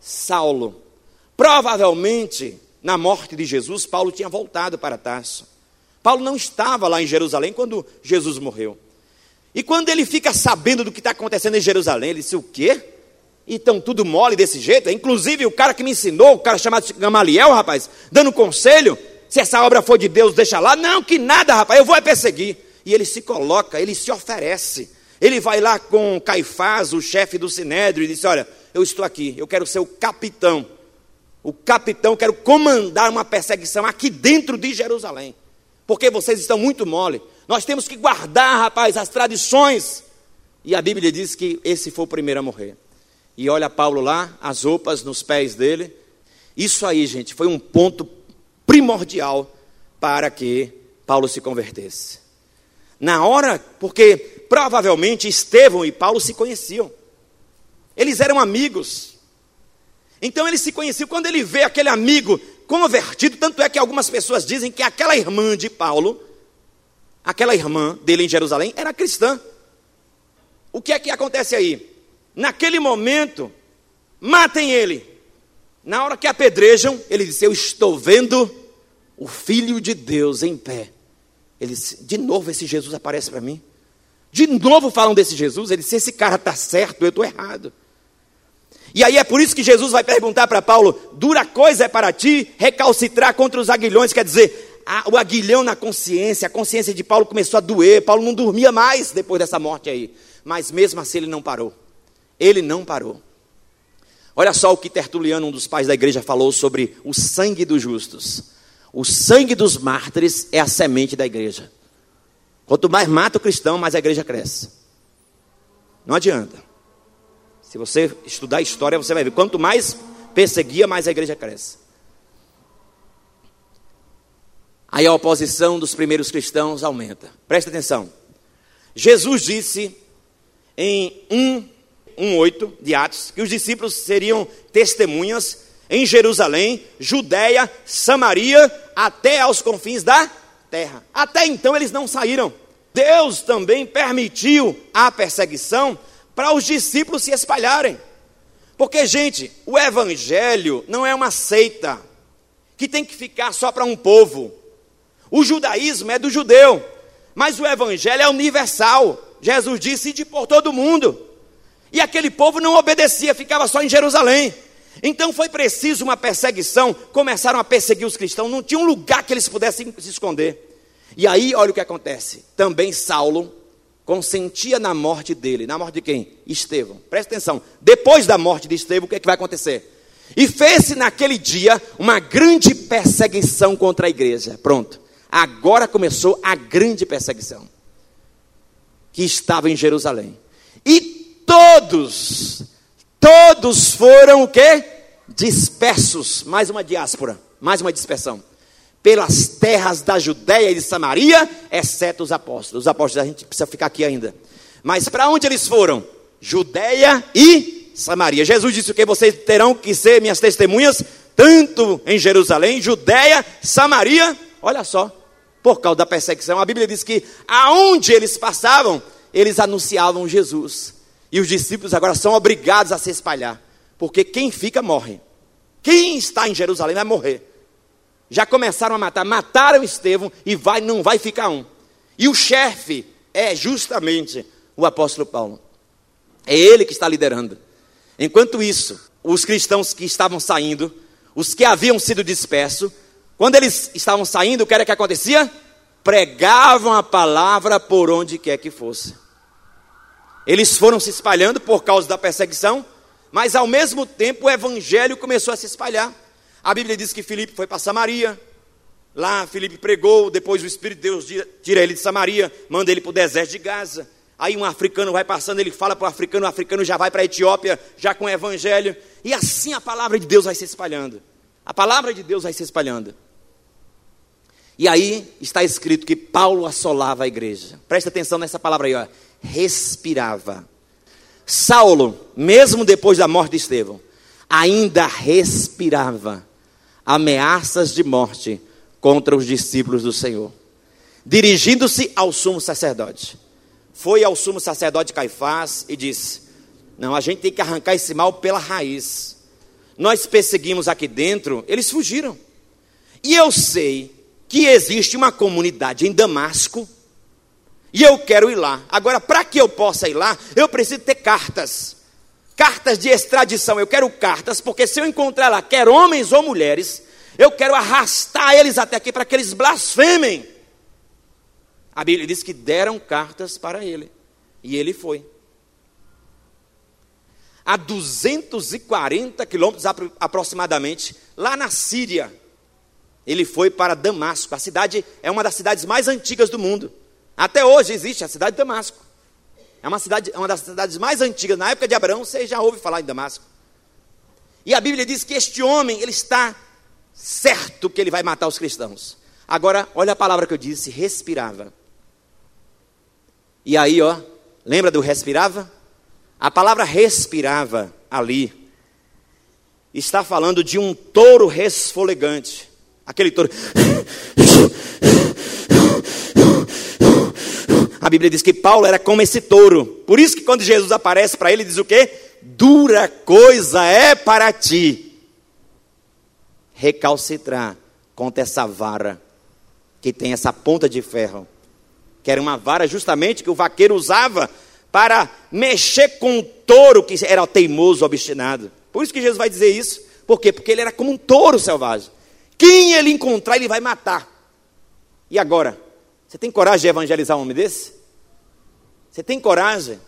Saulo. Provavelmente, na morte de Jesus, Paulo tinha voltado para Tarso. Paulo não estava lá em Jerusalém quando Jesus morreu. E quando ele fica sabendo do que está acontecendo em Jerusalém, ele disse: O quê? Então tudo mole desse jeito? Inclusive o cara que me ensinou, o cara chamado Gamaliel, rapaz, dando conselho: se essa obra for de Deus, deixa lá. Não, que nada, rapaz, eu vou é perseguir. E ele se coloca, ele se oferece. Ele vai lá com Caifás, o chefe do sinédrio, e diz: Olha, eu estou aqui, eu quero ser o capitão. O capitão, quero comandar uma perseguição aqui dentro de Jerusalém. Porque vocês estão muito mole. Nós temos que guardar, rapaz, as tradições. E a Bíblia diz que esse foi o primeiro a morrer. E olha Paulo lá, as roupas nos pés dele. Isso aí, gente, foi um ponto primordial para que Paulo se convertesse. Na hora, porque provavelmente Estevão e Paulo se conheciam. Eles eram amigos. Então ele se conheciam. Quando ele vê aquele amigo convertido, tanto é que algumas pessoas dizem que aquela irmã de Paulo aquela irmã dele em Jerusalém era cristã. O que é que acontece aí? Naquele momento, matem ele. Na hora que apedrejam, ele disse: Eu estou vendo o Filho de Deus em pé. Ele disse: De novo esse Jesus aparece para mim. De novo falam desse Jesus. Ele disse: Esse cara está certo, eu estou errado. E aí é por isso que Jesus vai perguntar para Paulo: Dura coisa é para ti recalcitrar contra os aguilhões, quer dizer, a, o aguilhão na consciência, a consciência de Paulo começou a doer. Paulo não dormia mais depois dessa morte aí. Mas mesmo assim ele não parou. Ele não parou. Olha só o que Tertuliano, um dos pais da igreja, falou sobre o sangue dos justos. O sangue dos mártires é a semente da igreja. Quanto mais mata o cristão, mais a igreja cresce. Não adianta. Se você estudar história, você vai ver. Quanto mais perseguia, mais a igreja cresce. Aí a oposição dos primeiros cristãos aumenta. Presta atenção. Jesus disse em 1:8 de Atos que os discípulos seriam testemunhas em Jerusalém, Judéia, Samaria, até aos confins da terra. Até então eles não saíram. Deus também permitiu a perseguição para os discípulos se espalharem. Porque, gente, o evangelho não é uma seita que tem que ficar só para um povo. O judaísmo é do judeu. Mas o evangelho é universal. Jesus disse: de por todo mundo. E aquele povo não obedecia, ficava só em Jerusalém. Então foi preciso uma perseguição, começaram a perseguir os cristãos, não tinha um lugar que eles pudessem se esconder. E aí, olha o que acontece. Também Saulo consentia na morte dele. Na morte de quem? Estevão. Presta atenção. Depois da morte de Estevão, o que, é que vai acontecer? E fez-se naquele dia uma grande perseguição contra a igreja. Pronto. Agora começou a grande perseguição. Que estava em Jerusalém. E todos Todos foram o quê? Dispersos. Mais uma diáspora, mais uma dispersão. Pelas terras da Judéia e de Samaria, exceto os apóstolos. Os apóstolos, a gente precisa ficar aqui ainda. Mas para onde eles foram? Judéia e Samaria. Jesus disse o que? Vocês terão que ser minhas testemunhas, tanto em Jerusalém, Judéia, Samaria. Olha só, por causa da perseguição. A Bíblia diz que aonde eles passavam, eles anunciavam Jesus. E os discípulos agora são obrigados a se espalhar, porque quem fica morre. Quem está em Jerusalém vai morrer. Já começaram a matar, mataram Estevão e vai não vai ficar um. E o chefe é justamente o apóstolo Paulo. É ele que está liderando. Enquanto isso, os cristãos que estavam saindo, os que haviam sido dispersos, quando eles estavam saindo, o que era que acontecia? Pregavam a palavra por onde quer que fosse. Eles foram se espalhando por causa da perseguição, mas ao mesmo tempo o evangelho começou a se espalhar. A Bíblia diz que Filipe foi para Samaria, lá Filipe pregou, depois o Espírito de Deus tira ele de Samaria, manda ele para o deserto de Gaza. Aí um africano vai passando, ele fala para o africano, o africano já vai para a Etiópia, já com o evangelho, e assim a palavra de Deus vai se espalhando. A palavra de Deus vai se espalhando. E aí está escrito que Paulo assolava a igreja. Presta atenção nessa palavra aí, ó respirava. Saulo, mesmo depois da morte de Estevão, ainda respirava ameaças de morte contra os discípulos do Senhor. Dirigindo-se ao sumo sacerdote, foi ao sumo sacerdote Caifás e disse: Não, a gente tem que arrancar esse mal pela raiz. Nós perseguimos aqui dentro, eles fugiram. E eu sei que existe uma comunidade em Damasco e eu quero ir lá. Agora, para que eu possa ir lá, eu preciso ter cartas. Cartas de extradição. Eu quero cartas, porque se eu encontrar lá, quer homens ou mulheres, eu quero arrastar eles até aqui para que eles blasfemem. A Bíblia diz que deram cartas para ele. E ele foi. A 240 quilômetros aproximadamente, lá na Síria, ele foi para Damasco. A cidade é uma das cidades mais antigas do mundo. Até hoje existe a cidade de Damasco. É uma cidade, uma das cidades mais antigas. Na época de Abraão, você já ouve falar em Damasco. E a Bíblia diz que este homem, ele está certo que ele vai matar os cristãos. Agora, olha a palavra que eu disse, respirava. E aí, ó, lembra do respirava? A palavra respirava ali está falando de um touro resfolegante. Aquele touro A Bíblia diz que Paulo era como esse touro. Por isso que quando Jesus aparece para ele, diz o quê? Dura coisa é para ti recalcitrar contra essa vara que tem essa ponta de ferro. Que era uma vara justamente que o vaqueiro usava para mexer com o touro que era teimoso, obstinado. Por isso que Jesus vai dizer isso. Por quê? Porque ele era como um touro selvagem. Quem ele encontrar, ele vai matar. E agora? Você tem coragem de evangelizar um homem desse? Você tem coragem?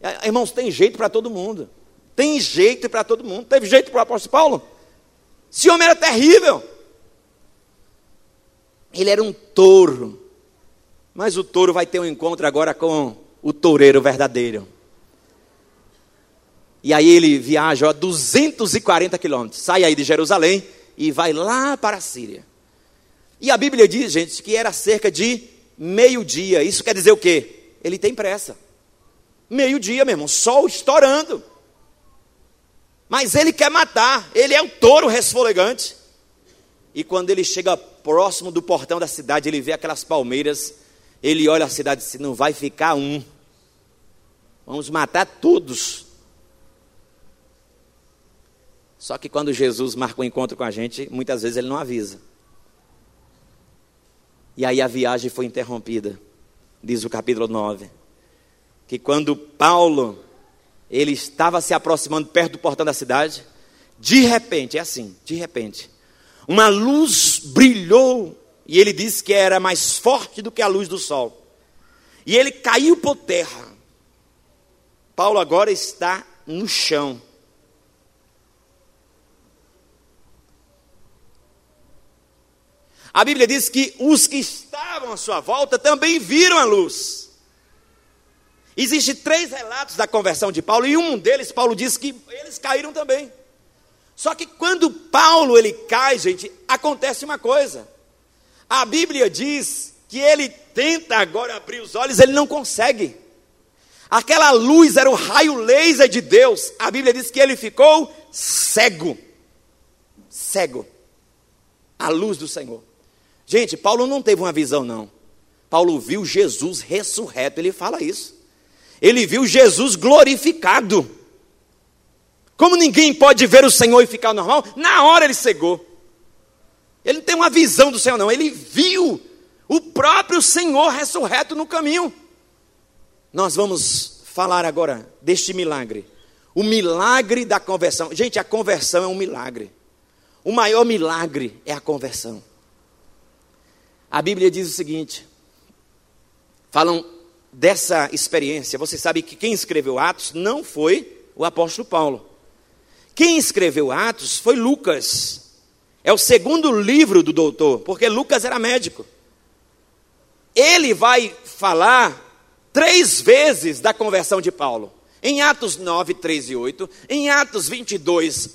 É, irmãos, tem jeito para todo mundo. Tem jeito para todo mundo. Teve jeito para o apóstolo Paulo? Esse homem era terrível. Ele era um touro. Mas o touro vai ter um encontro agora com o toureiro verdadeiro. E aí ele viaja a 240 quilômetros. Sai aí de Jerusalém e vai lá para a Síria. E a Bíblia diz, gente, que era cerca de meio-dia. Isso quer dizer o quê? ele tem pressa. Meio-dia, meu irmão, sol estourando. Mas ele quer matar, ele é um touro resfolegante. E quando ele chega próximo do portão da cidade, ele vê aquelas palmeiras, ele olha a cidade e diz: não vai ficar um, vamos matar todos. Só que quando Jesus marca um encontro com a gente, muitas vezes ele não avisa. E aí a viagem foi interrompida. diz o capítulo 9, que quando Paulo ele estava se aproximando perto do portão da cidade, de repente, é assim, de repente, uma luz brilhou e ele disse que era mais forte do que a luz do sol. E ele caiu por terra. Paulo agora está no chão. A Bíblia diz que os que estavam à sua volta também viram a luz. Existem três relatos da conversão de Paulo, e um deles, Paulo diz que eles caíram também. Só que quando Paulo ele cai, gente, acontece uma coisa. A Bíblia diz que ele tenta agora abrir os olhos, ele não consegue. Aquela luz era o raio laser de Deus. A Bíblia diz que ele ficou cego. Cego. A luz do Senhor. Gente, Paulo não teve uma visão, não. Paulo viu Jesus ressurreto, ele fala isso. Ele viu Jesus glorificado. Como ninguém pode ver o Senhor e ficar normal, na hora ele cegou. Ele não tem uma visão do Senhor, não. Ele viu o próprio Senhor ressurreto no caminho. Nós vamos falar agora deste milagre. O milagre da conversão. Gente, a conversão é um milagre. O maior milagre é a conversão. A Bíblia diz o seguinte: falam dessa experiência. Você sabe que quem escreveu Atos não foi o apóstolo Paulo. Quem escreveu Atos foi Lucas. É o segundo livro do doutor, porque Lucas era médico. Ele vai falar três vezes da conversão de Paulo. Em Atos 9, 3 e 8, em Atos 22,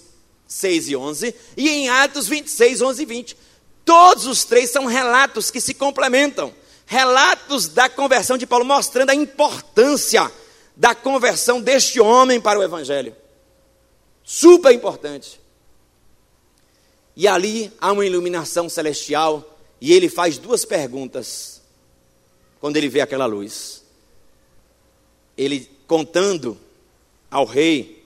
6 e 11, e em Atos 26, 11 e 20. Todos os três são relatos que se complementam. Relatos da conversão de Paulo, mostrando a importância da conversão deste homem para o Evangelho. Super importante. E ali há uma iluminação celestial, e ele faz duas perguntas quando ele vê aquela luz. Ele contando ao rei,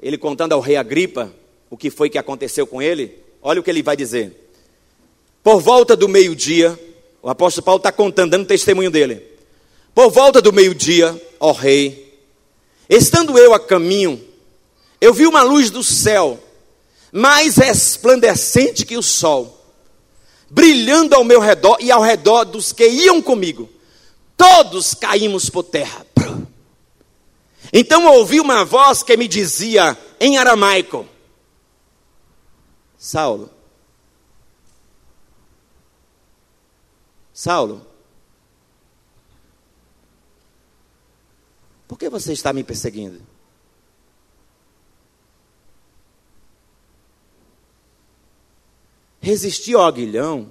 ele contando ao rei Agripa o que foi que aconteceu com ele, Olha o que ele vai dizer. Por volta do meio-dia, o apóstolo Paulo está contando, dando testemunho dele. Por volta do meio-dia, ó rei, estando eu a caminho, eu vi uma luz do céu, mais resplandecente que o sol, brilhando ao meu redor e ao redor dos que iam comigo. Todos caímos por terra. Então ouvi uma voz que me dizia em aramaico: Saulo. Saulo, por que você está me perseguindo? Resistir ao aguilhão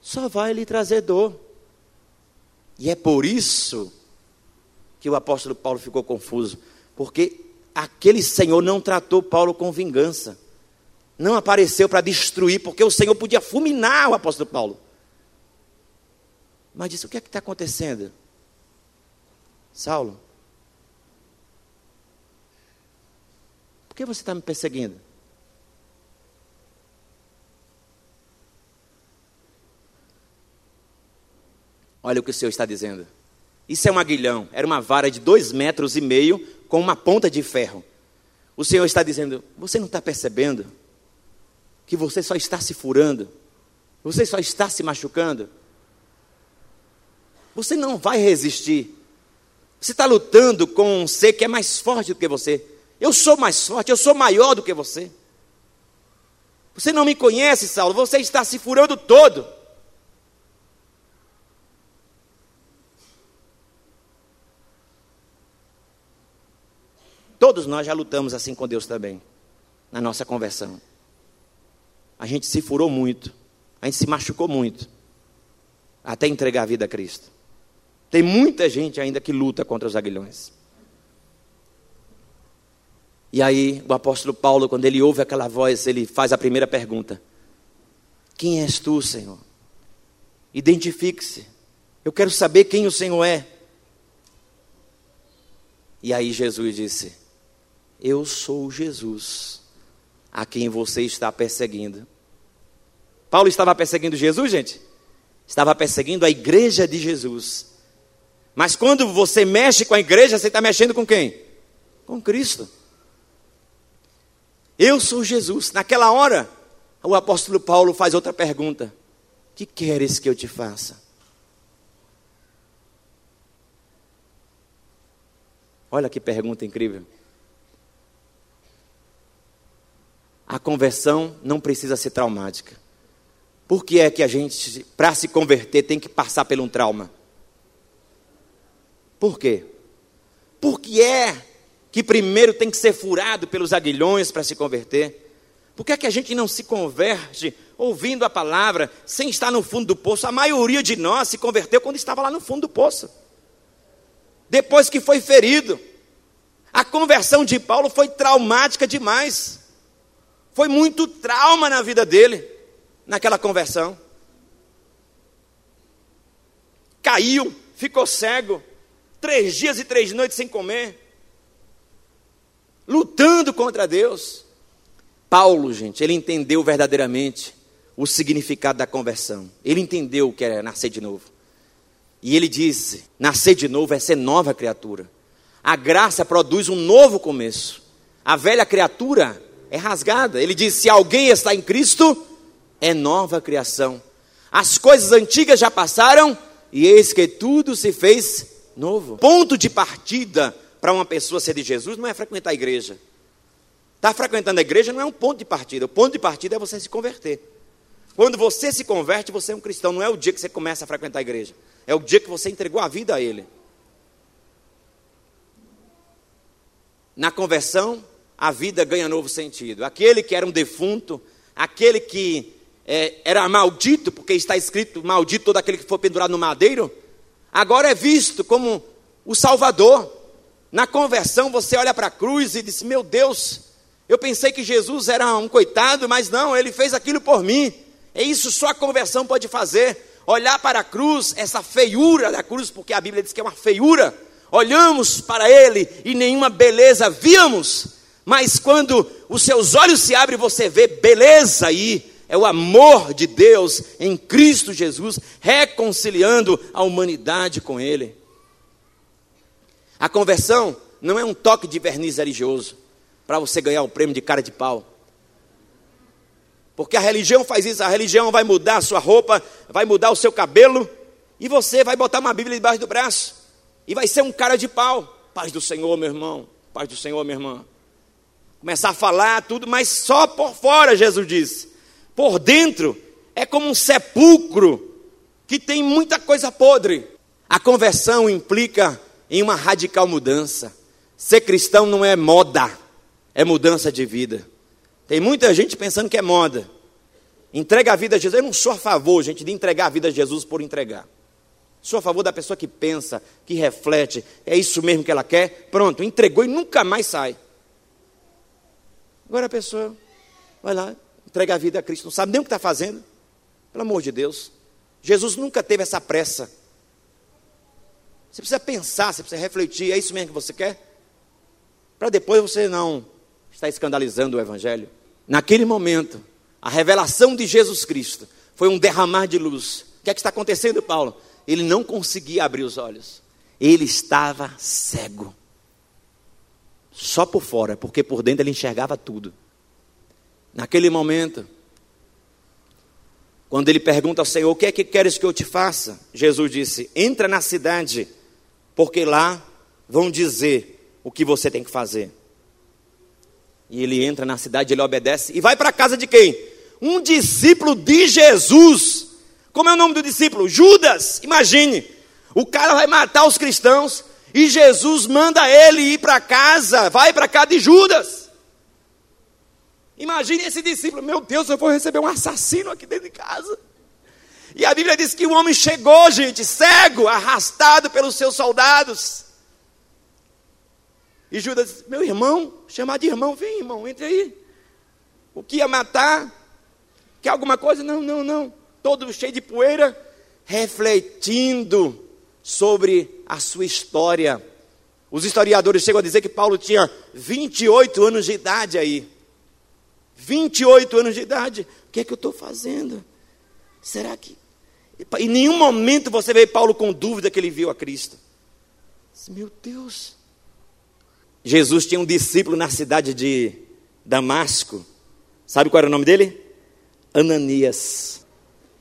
só vai lhe trazer dor. E é por isso que o apóstolo Paulo ficou confuso, porque aquele Senhor não tratou Paulo com vingança. Não apareceu para destruir, porque o Senhor podia fulminar o apóstolo Paulo. Mas disse: O que é que está acontecendo? Saulo, por que você está me perseguindo? Olha o que o Senhor está dizendo. Isso é um aguilhão, era uma vara de dois metros e meio com uma ponta de ferro. O Senhor está dizendo: você não está percebendo que você só está se furando, você só está se machucando. Você não vai resistir. Você está lutando com um ser que é mais forte do que você. Eu sou mais forte, eu sou maior do que você. Você não me conhece, Saulo, você está se furando todo. Todos nós já lutamos assim com Deus também, na nossa conversão. A gente se furou muito, a gente se machucou muito, até entregar a vida a Cristo. Tem muita gente ainda que luta contra os aguilhões. E aí, o apóstolo Paulo, quando ele ouve aquela voz, ele faz a primeira pergunta: Quem és tu, Senhor? Identifique-se. Eu quero saber quem o Senhor é. E aí Jesus disse: eu sou Jesus, a quem você está perseguindo. Paulo estava perseguindo Jesus, gente? estava perseguindo a igreja de Jesus. Mas quando você mexe com a igreja, você está mexendo com quem? Com Cristo. Eu sou Jesus. Naquela hora, o apóstolo Paulo faz outra pergunta: Que queres que eu te faça? Olha que pergunta incrível. A conversão não precisa ser traumática. Por que é que a gente, para se converter, tem que passar por um trauma? Por quê? Porque é que primeiro tem que ser furado pelos aguilhões para se converter? Por que é que a gente não se converte ouvindo a palavra, sem estar no fundo do poço? A maioria de nós se converteu quando estava lá no fundo do poço. Depois que foi ferido. A conversão de Paulo foi traumática demais. Foi muito trauma na vida dele, naquela conversão. Caiu, ficou cego, três dias e três noites sem comer, lutando contra Deus. Paulo, gente, ele entendeu verdadeiramente o significado da conversão. Ele entendeu o que era nascer de novo. E ele disse: nascer de novo é ser nova criatura. A graça produz um novo começo. A velha criatura é rasgada. Ele diz: se alguém está em Cristo, é nova criação. As coisas antigas já passaram e eis que tudo se fez novo. Ponto de partida para uma pessoa ser de Jesus não é frequentar a igreja. Estar tá frequentando a igreja não é um ponto de partida. O ponto de partida é você se converter. Quando você se converte, você é um cristão. Não é o dia que você começa a frequentar a igreja. É o dia que você entregou a vida a Ele. Na conversão, a vida ganha novo sentido. Aquele que era um defunto, aquele que é, era maldito, porque está escrito maldito todo aquele que for pendurado no madeiro, agora é visto como o Salvador. Na conversão, você olha para a cruz e diz: Meu Deus, eu pensei que Jesus era um coitado, mas não, ele fez aquilo por mim. É isso só a conversão pode fazer. Olhar para a cruz, essa feiura da cruz, porque a Bíblia diz que é uma feiura. Olhamos para ele e nenhuma beleza víamos, mas quando os seus olhos se abrem, você vê beleza aí. É o amor de Deus em Cristo Jesus, reconciliando a humanidade com Ele. A conversão não é um toque de verniz religioso para você ganhar o prêmio de cara de pau. Porque a religião faz isso, a religião vai mudar a sua roupa, vai mudar o seu cabelo, e você vai botar uma Bíblia debaixo do braço, e vai ser um cara de pau. Paz do Senhor, meu irmão, paz do Senhor, minha irmã. Começar a falar tudo, mas só por fora, Jesus disse. Por dentro é como um sepulcro que tem muita coisa podre. A conversão implica em uma radical mudança. Ser cristão não é moda, é mudança de vida. Tem muita gente pensando que é moda. Entrega a vida a Jesus. Eu não sou a favor, gente, de entregar a vida a Jesus por entregar. Sou a favor da pessoa que pensa, que reflete, é isso mesmo que ela quer. Pronto, entregou e nunca mais sai. Agora a pessoa vai lá, entrega a vida a Cristo, não sabe nem o que está fazendo. Pelo amor de Deus. Jesus nunca teve essa pressa. Você precisa pensar, você precisa refletir, é isso mesmo que você quer? Para depois você não está escandalizando o Evangelho. Naquele momento, a revelação de Jesus Cristo foi um derramar de luz. O que é que está acontecendo, Paulo? Ele não conseguia abrir os olhos. Ele estava cego. Só por fora, porque por dentro ele enxergava tudo. Naquele momento, quando ele pergunta ao Senhor: O que é que queres que eu te faça? Jesus disse: Entra na cidade, porque lá vão dizer o que você tem que fazer. E ele entra na cidade, ele obedece e vai para a casa de quem? Um discípulo de Jesus. Como é o nome do discípulo? Judas. Imagine. O cara vai matar os cristãos e Jesus manda ele ir para casa, vai para casa de Judas. Imagine esse discípulo, meu Deus, eu vou receber um assassino aqui dentro de casa. E a Bíblia diz que o homem chegou, gente, cego, arrastado pelos seus soldados. E Judas disse: Meu irmão, chamar de irmão, vem irmão, entre aí. O que ia matar? Quer alguma coisa? Não, não, não. Todo cheio de poeira, refletindo sobre a sua história. Os historiadores chegam a dizer que Paulo tinha 28 anos de idade aí. 28 anos de idade. O que é que eu estou fazendo? Será que Em nenhum momento você vê Paulo com dúvida que ele viu a Cristo. Meu Deus. Jesus tinha um discípulo na cidade de Damasco. Sabe qual era o nome dele? Ananias.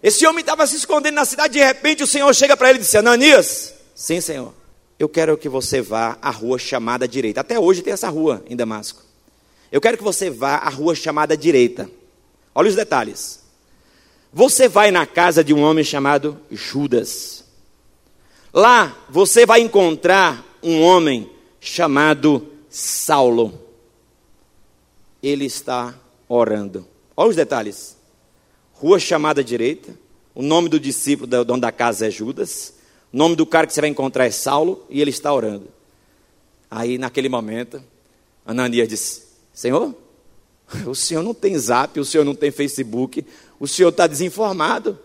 Esse homem estava se escondendo na cidade, de repente o Senhor chega para ele e disse: Ananias, sim, Senhor, eu quero que você vá à rua chamada direita. Até hoje tem essa rua em Damasco. Eu quero que você vá à rua chamada direita. Olha os detalhes. Você vai na casa de um homem chamado Judas. Lá você vai encontrar um homem chamado Saulo. Ele está orando. Olha os detalhes. Rua chamada direita. O nome do discípulo do dono da casa é Judas. O nome do cara que você vai encontrar é Saulo. E ele está orando. Aí, naquele momento, Ananias disse: Senhor, o senhor não tem zap, o senhor não tem Facebook, o senhor está desinformado.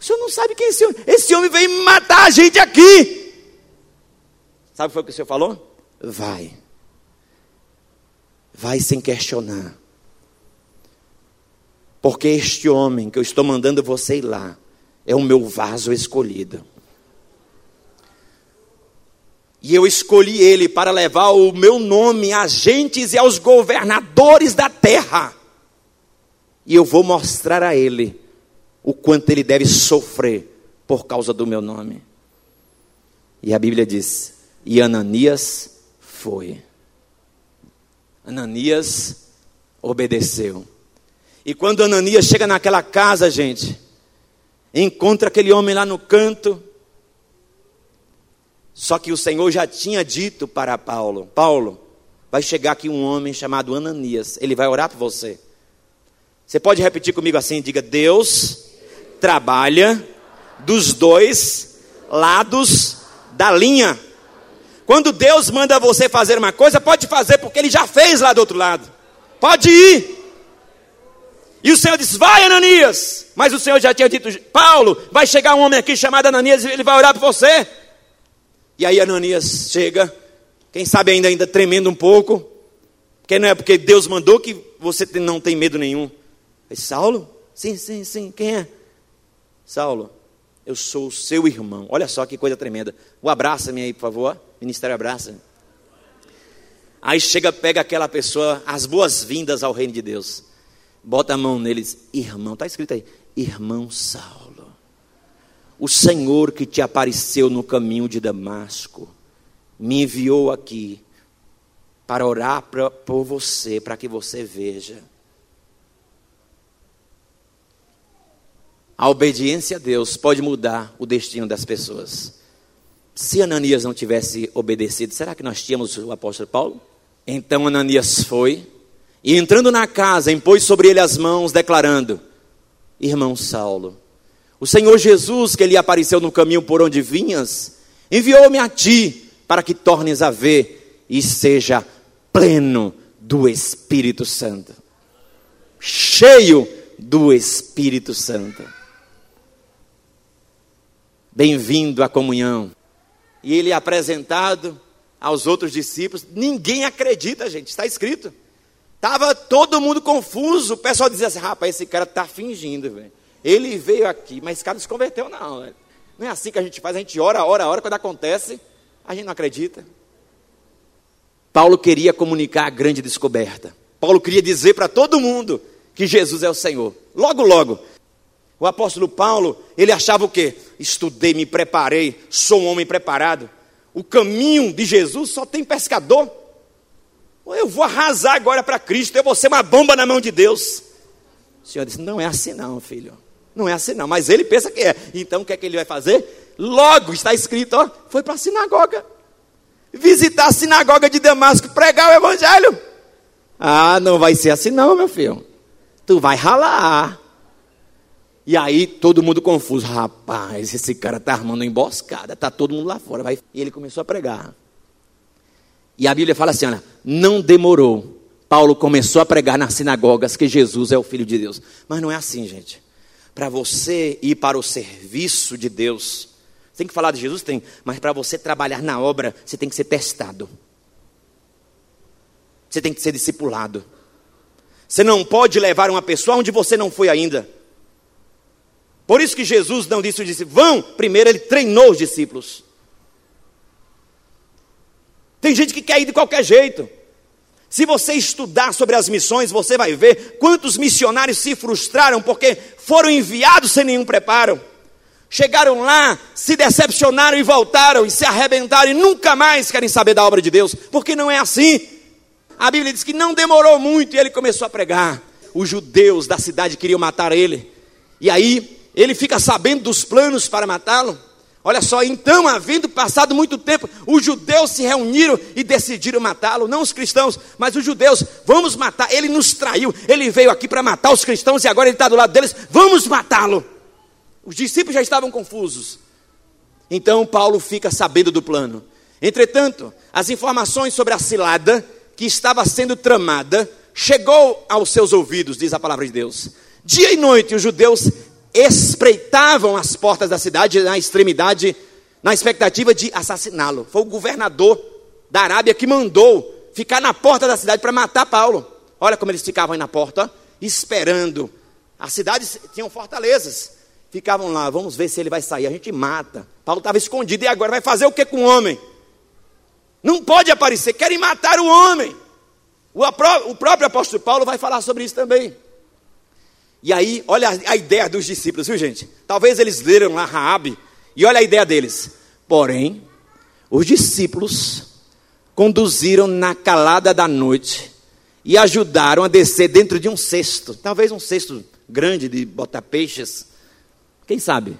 O senhor não sabe quem é esse homem. Esse homem veio matar a gente aqui. Sabe o que foi que o senhor falou? Vai. Vai sem questionar. Porque este homem que eu estou mandando você ir lá é o meu vaso escolhido. E eu escolhi ele para levar o meu nome às gentes e aos governadores da terra. E eu vou mostrar a ele o quanto ele deve sofrer por causa do meu nome. E a Bíblia diz: E Ananias foi. Ananias obedeceu. E quando Ananias chega naquela casa, gente, encontra aquele homem lá no canto, só que o Senhor já tinha dito para Paulo: Paulo, vai chegar aqui um homem chamado Ananias, ele vai orar por você. Você pode repetir comigo assim? Diga: Deus trabalha dos dois lados da linha. Quando Deus manda você fazer uma coisa, pode fazer, porque Ele já fez lá do outro lado. Pode ir. E o Senhor disse: Vai, Ananias. Mas o Senhor já tinha dito: Paulo, vai chegar um homem aqui chamado Ananias, ele vai orar por você. E aí Ananias chega, quem sabe ainda, ainda tremendo um pouco, porque não é porque Deus mandou que você não tem medo nenhum. É Saulo? Sim, sim, sim. Quem é? Saulo, eu sou o seu irmão. Olha só que coisa tremenda. O abraça-me aí, por favor. Ministério abraça. Aí chega, pega aquela pessoa, as boas-vindas ao reino de Deus. Bota a mão neles, irmão. Está escrito aí, irmão Saulo o Senhor que te apareceu no caminho de Damasco me enviou aqui para orar pra, por você, para que você veja. A obediência a Deus pode mudar o destino das pessoas. Se Ananias não tivesse obedecido, será que nós tínhamos o apóstolo Paulo? Então Ananias foi e entrando na casa, impôs sobre ele as mãos, declarando: Irmão Saulo, o Senhor Jesus, que lhe apareceu no caminho por onde vinhas, enviou-me a ti para que tornes a ver e seja pleno do Espírito Santo. Cheio do Espírito Santo. Bem-vindo à comunhão. E ele é apresentado aos outros discípulos. Ninguém acredita, gente, está escrito. Estava todo mundo confuso. O pessoal dizia assim: rapaz, esse cara está fingindo, velho. Ele veio aqui, mas esse cara não se converteu, não. Não é assim que a gente faz, a gente ora, ora, ora, quando acontece, a gente não acredita. Paulo queria comunicar a grande descoberta. Paulo queria dizer para todo mundo que Jesus é o Senhor. Logo, logo. O apóstolo Paulo, ele achava o quê? Estudei, me preparei, sou um homem preparado. O caminho de Jesus só tem pescador. Eu vou arrasar agora para Cristo, eu vou ser uma bomba na mão de Deus. O Senhor disse: Não é assim, não, filho. Não é assim não, mas ele pensa que é. Então o que é que ele vai fazer? Logo está escrito, ó, foi para a sinagoga. Visitar a sinagoga de Damasco, pregar o evangelho. Ah, não vai ser assim não, meu filho. Tu vai ralar. E aí todo mundo confuso, rapaz, esse cara está armando emboscada, está todo mundo lá fora. Vai... E ele começou a pregar. E a Bíblia fala assim, olha, não demorou. Paulo começou a pregar nas sinagogas que Jesus é o Filho de Deus. Mas não é assim, gente para você ir para o serviço de Deus, tem que falar de Jesus? Tem, mas para você trabalhar na obra, você tem que ser testado. Você tem que ser discipulado. Você não pode levar uma pessoa onde você não foi ainda. Por isso que Jesus não disse os discípulos, vão, primeiro ele treinou os discípulos. Tem gente que quer ir de qualquer jeito. Se você estudar sobre as missões, você vai ver quantos missionários se frustraram porque foram enviados sem nenhum preparo. Chegaram lá, se decepcionaram e voltaram e se arrebentaram e nunca mais querem saber da obra de Deus, porque não é assim. A Bíblia diz que não demorou muito e ele começou a pregar. Os judeus da cidade queriam matar ele. E aí ele fica sabendo dos planos para matá-lo. Olha só, então, havendo passado muito tempo, os judeus se reuniram e decidiram matá-lo, não os cristãos, mas os judeus, vamos matar, ele nos traiu, ele veio aqui para matar os cristãos e agora ele está do lado deles, vamos matá-lo. Os discípulos já estavam confusos. Então Paulo fica sabendo do plano. Entretanto, as informações sobre a cilada que estava sendo tramada chegou aos seus ouvidos, diz a palavra de Deus. Dia e noite os judeus espreitavam as portas da cidade na extremidade, na expectativa de assassiná-lo. Foi o governador da Arábia que mandou ficar na porta da cidade para matar Paulo. Olha como eles ficavam aí na porta, esperando. As cidades tinham fortalezas. Ficavam lá, vamos ver se ele vai sair. A gente mata. Paulo estava escondido e agora vai fazer o que com o homem? Não pode aparecer, querem matar o homem. O, próprio apóstolo Paulo vai falar sobre isso também. E aí, olha a, ideia dos discípulos, viu gente? Talvez eles leram lá Raabe, e olha a ideia deles. Porém, os discípulos conduziram na calada da noite e ajudaram a descer dentro de um cesto, talvez um cesto grande de botar peixes, quem sabe?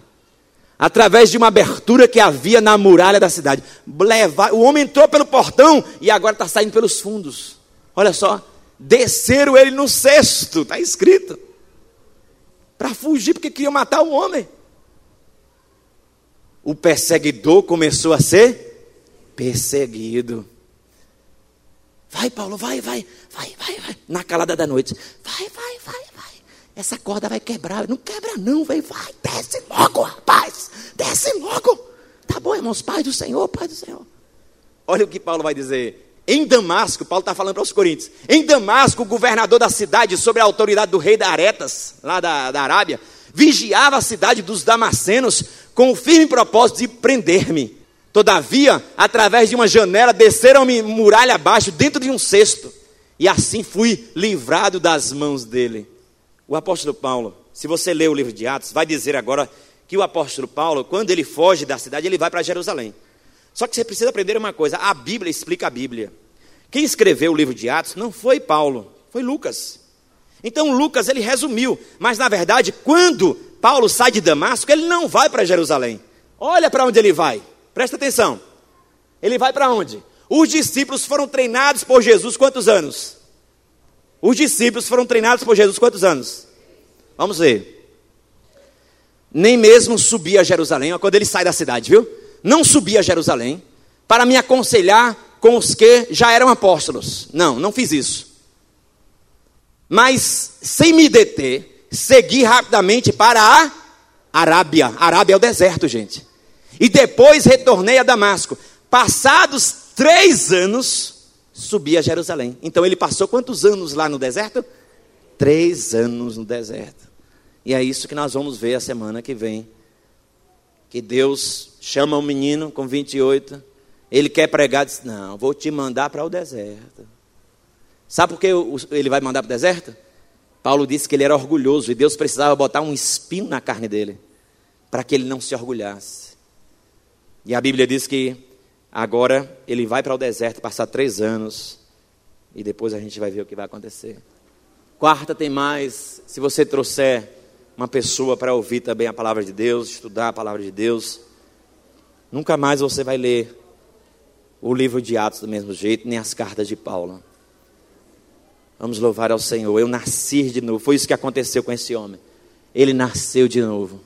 Através de uma abertura que havia na muralha da cidade. Levar, o homem entrou pelo portão e agora está saindo pelos fundos. Olha só, desceram ele no cesto, está escrito para fugir, porque queriam matar o homem. O perseguidor começou a ser perseguido. Vai, Paulo, vai, vai, vai, vai, vai. Na calada da noite. Vai, vai, vai, vai. Essa corda vai quebrar. Não quebra, não, vem, vai. Desce logo, rapaz. Desce logo. Tá bom, irmãos, Pai do Senhor, Pai do Senhor. Olha o que Paulo vai dizer. Em Damasco, Paulo está falando para os coríntios, em Damasco, o governador da cidade, sob a autoridade do rei da Aretas, lá da, da Arábia, vigiava a cidade dos Damascenos com o firme propósito de prender-me. Todavia, através de uma janela, desceram-me muralha abaixo, dentro de um cesto, e assim fui livrado das mãos dele. O apóstolo Paulo, se você ler o livro de Atos, vai dizer agora que o apóstolo Paulo, quando ele foge da cidade, ele vai para Jerusalém. Só que você precisa aprender uma coisa: a Bíblia explica a Bíblia. Quem escreveu o livro de Atos não foi Paulo, foi Lucas. Então Lucas ele resumiu, mas na verdade, quando Paulo sai de Damasco, ele não vai para Jerusalém. Olha para onde ele vai. Presta atenção. Ele vai para onde? Os discípulos foram treinados por Jesus quantos anos? Os discípulos foram treinados por Jesus quantos anos? Vamos ver. Nem mesmo subia a Jerusalém, quando ele sai da cidade, viu? não subi a Jerusalém para me aconselhar com os que já eram apóstolos. Não, não fiz isso. Mas, sem me deter, segui rapidamente para a Arábia. Arábia é o deserto, gente. E depois retornei a Damasco. Passados três anos, subi a Jerusalém. Então ele passou quantos anos lá no deserto? Três anos no deserto. E é isso que nós vamos ver a semana que vem. Que Deus chama um menino com 28, ele quer pregar, diz: Não, vou te mandar para o deserto. Sabe por que ele vai mandar para o deserto? Paulo disse que ele era orgulhoso e Deus precisava botar um espinho na carne dele, para que ele não se orgulhasse. E a Bíblia diz que agora ele vai para o deserto passar três anos e depois a gente vai ver o que vai acontecer. Quarta tem mais, se você trouxer uma pessoa para ouvir também a palavra de Deus, estudar a palavra de Deus, Nunca mais você vai ler o livro de Atos do mesmo jeito, nem as cartas de Paulo. Vamos louvar ao Senhor. Eu nasci de novo. Foi isso que aconteceu com esse homem. Ele nasceu de novo.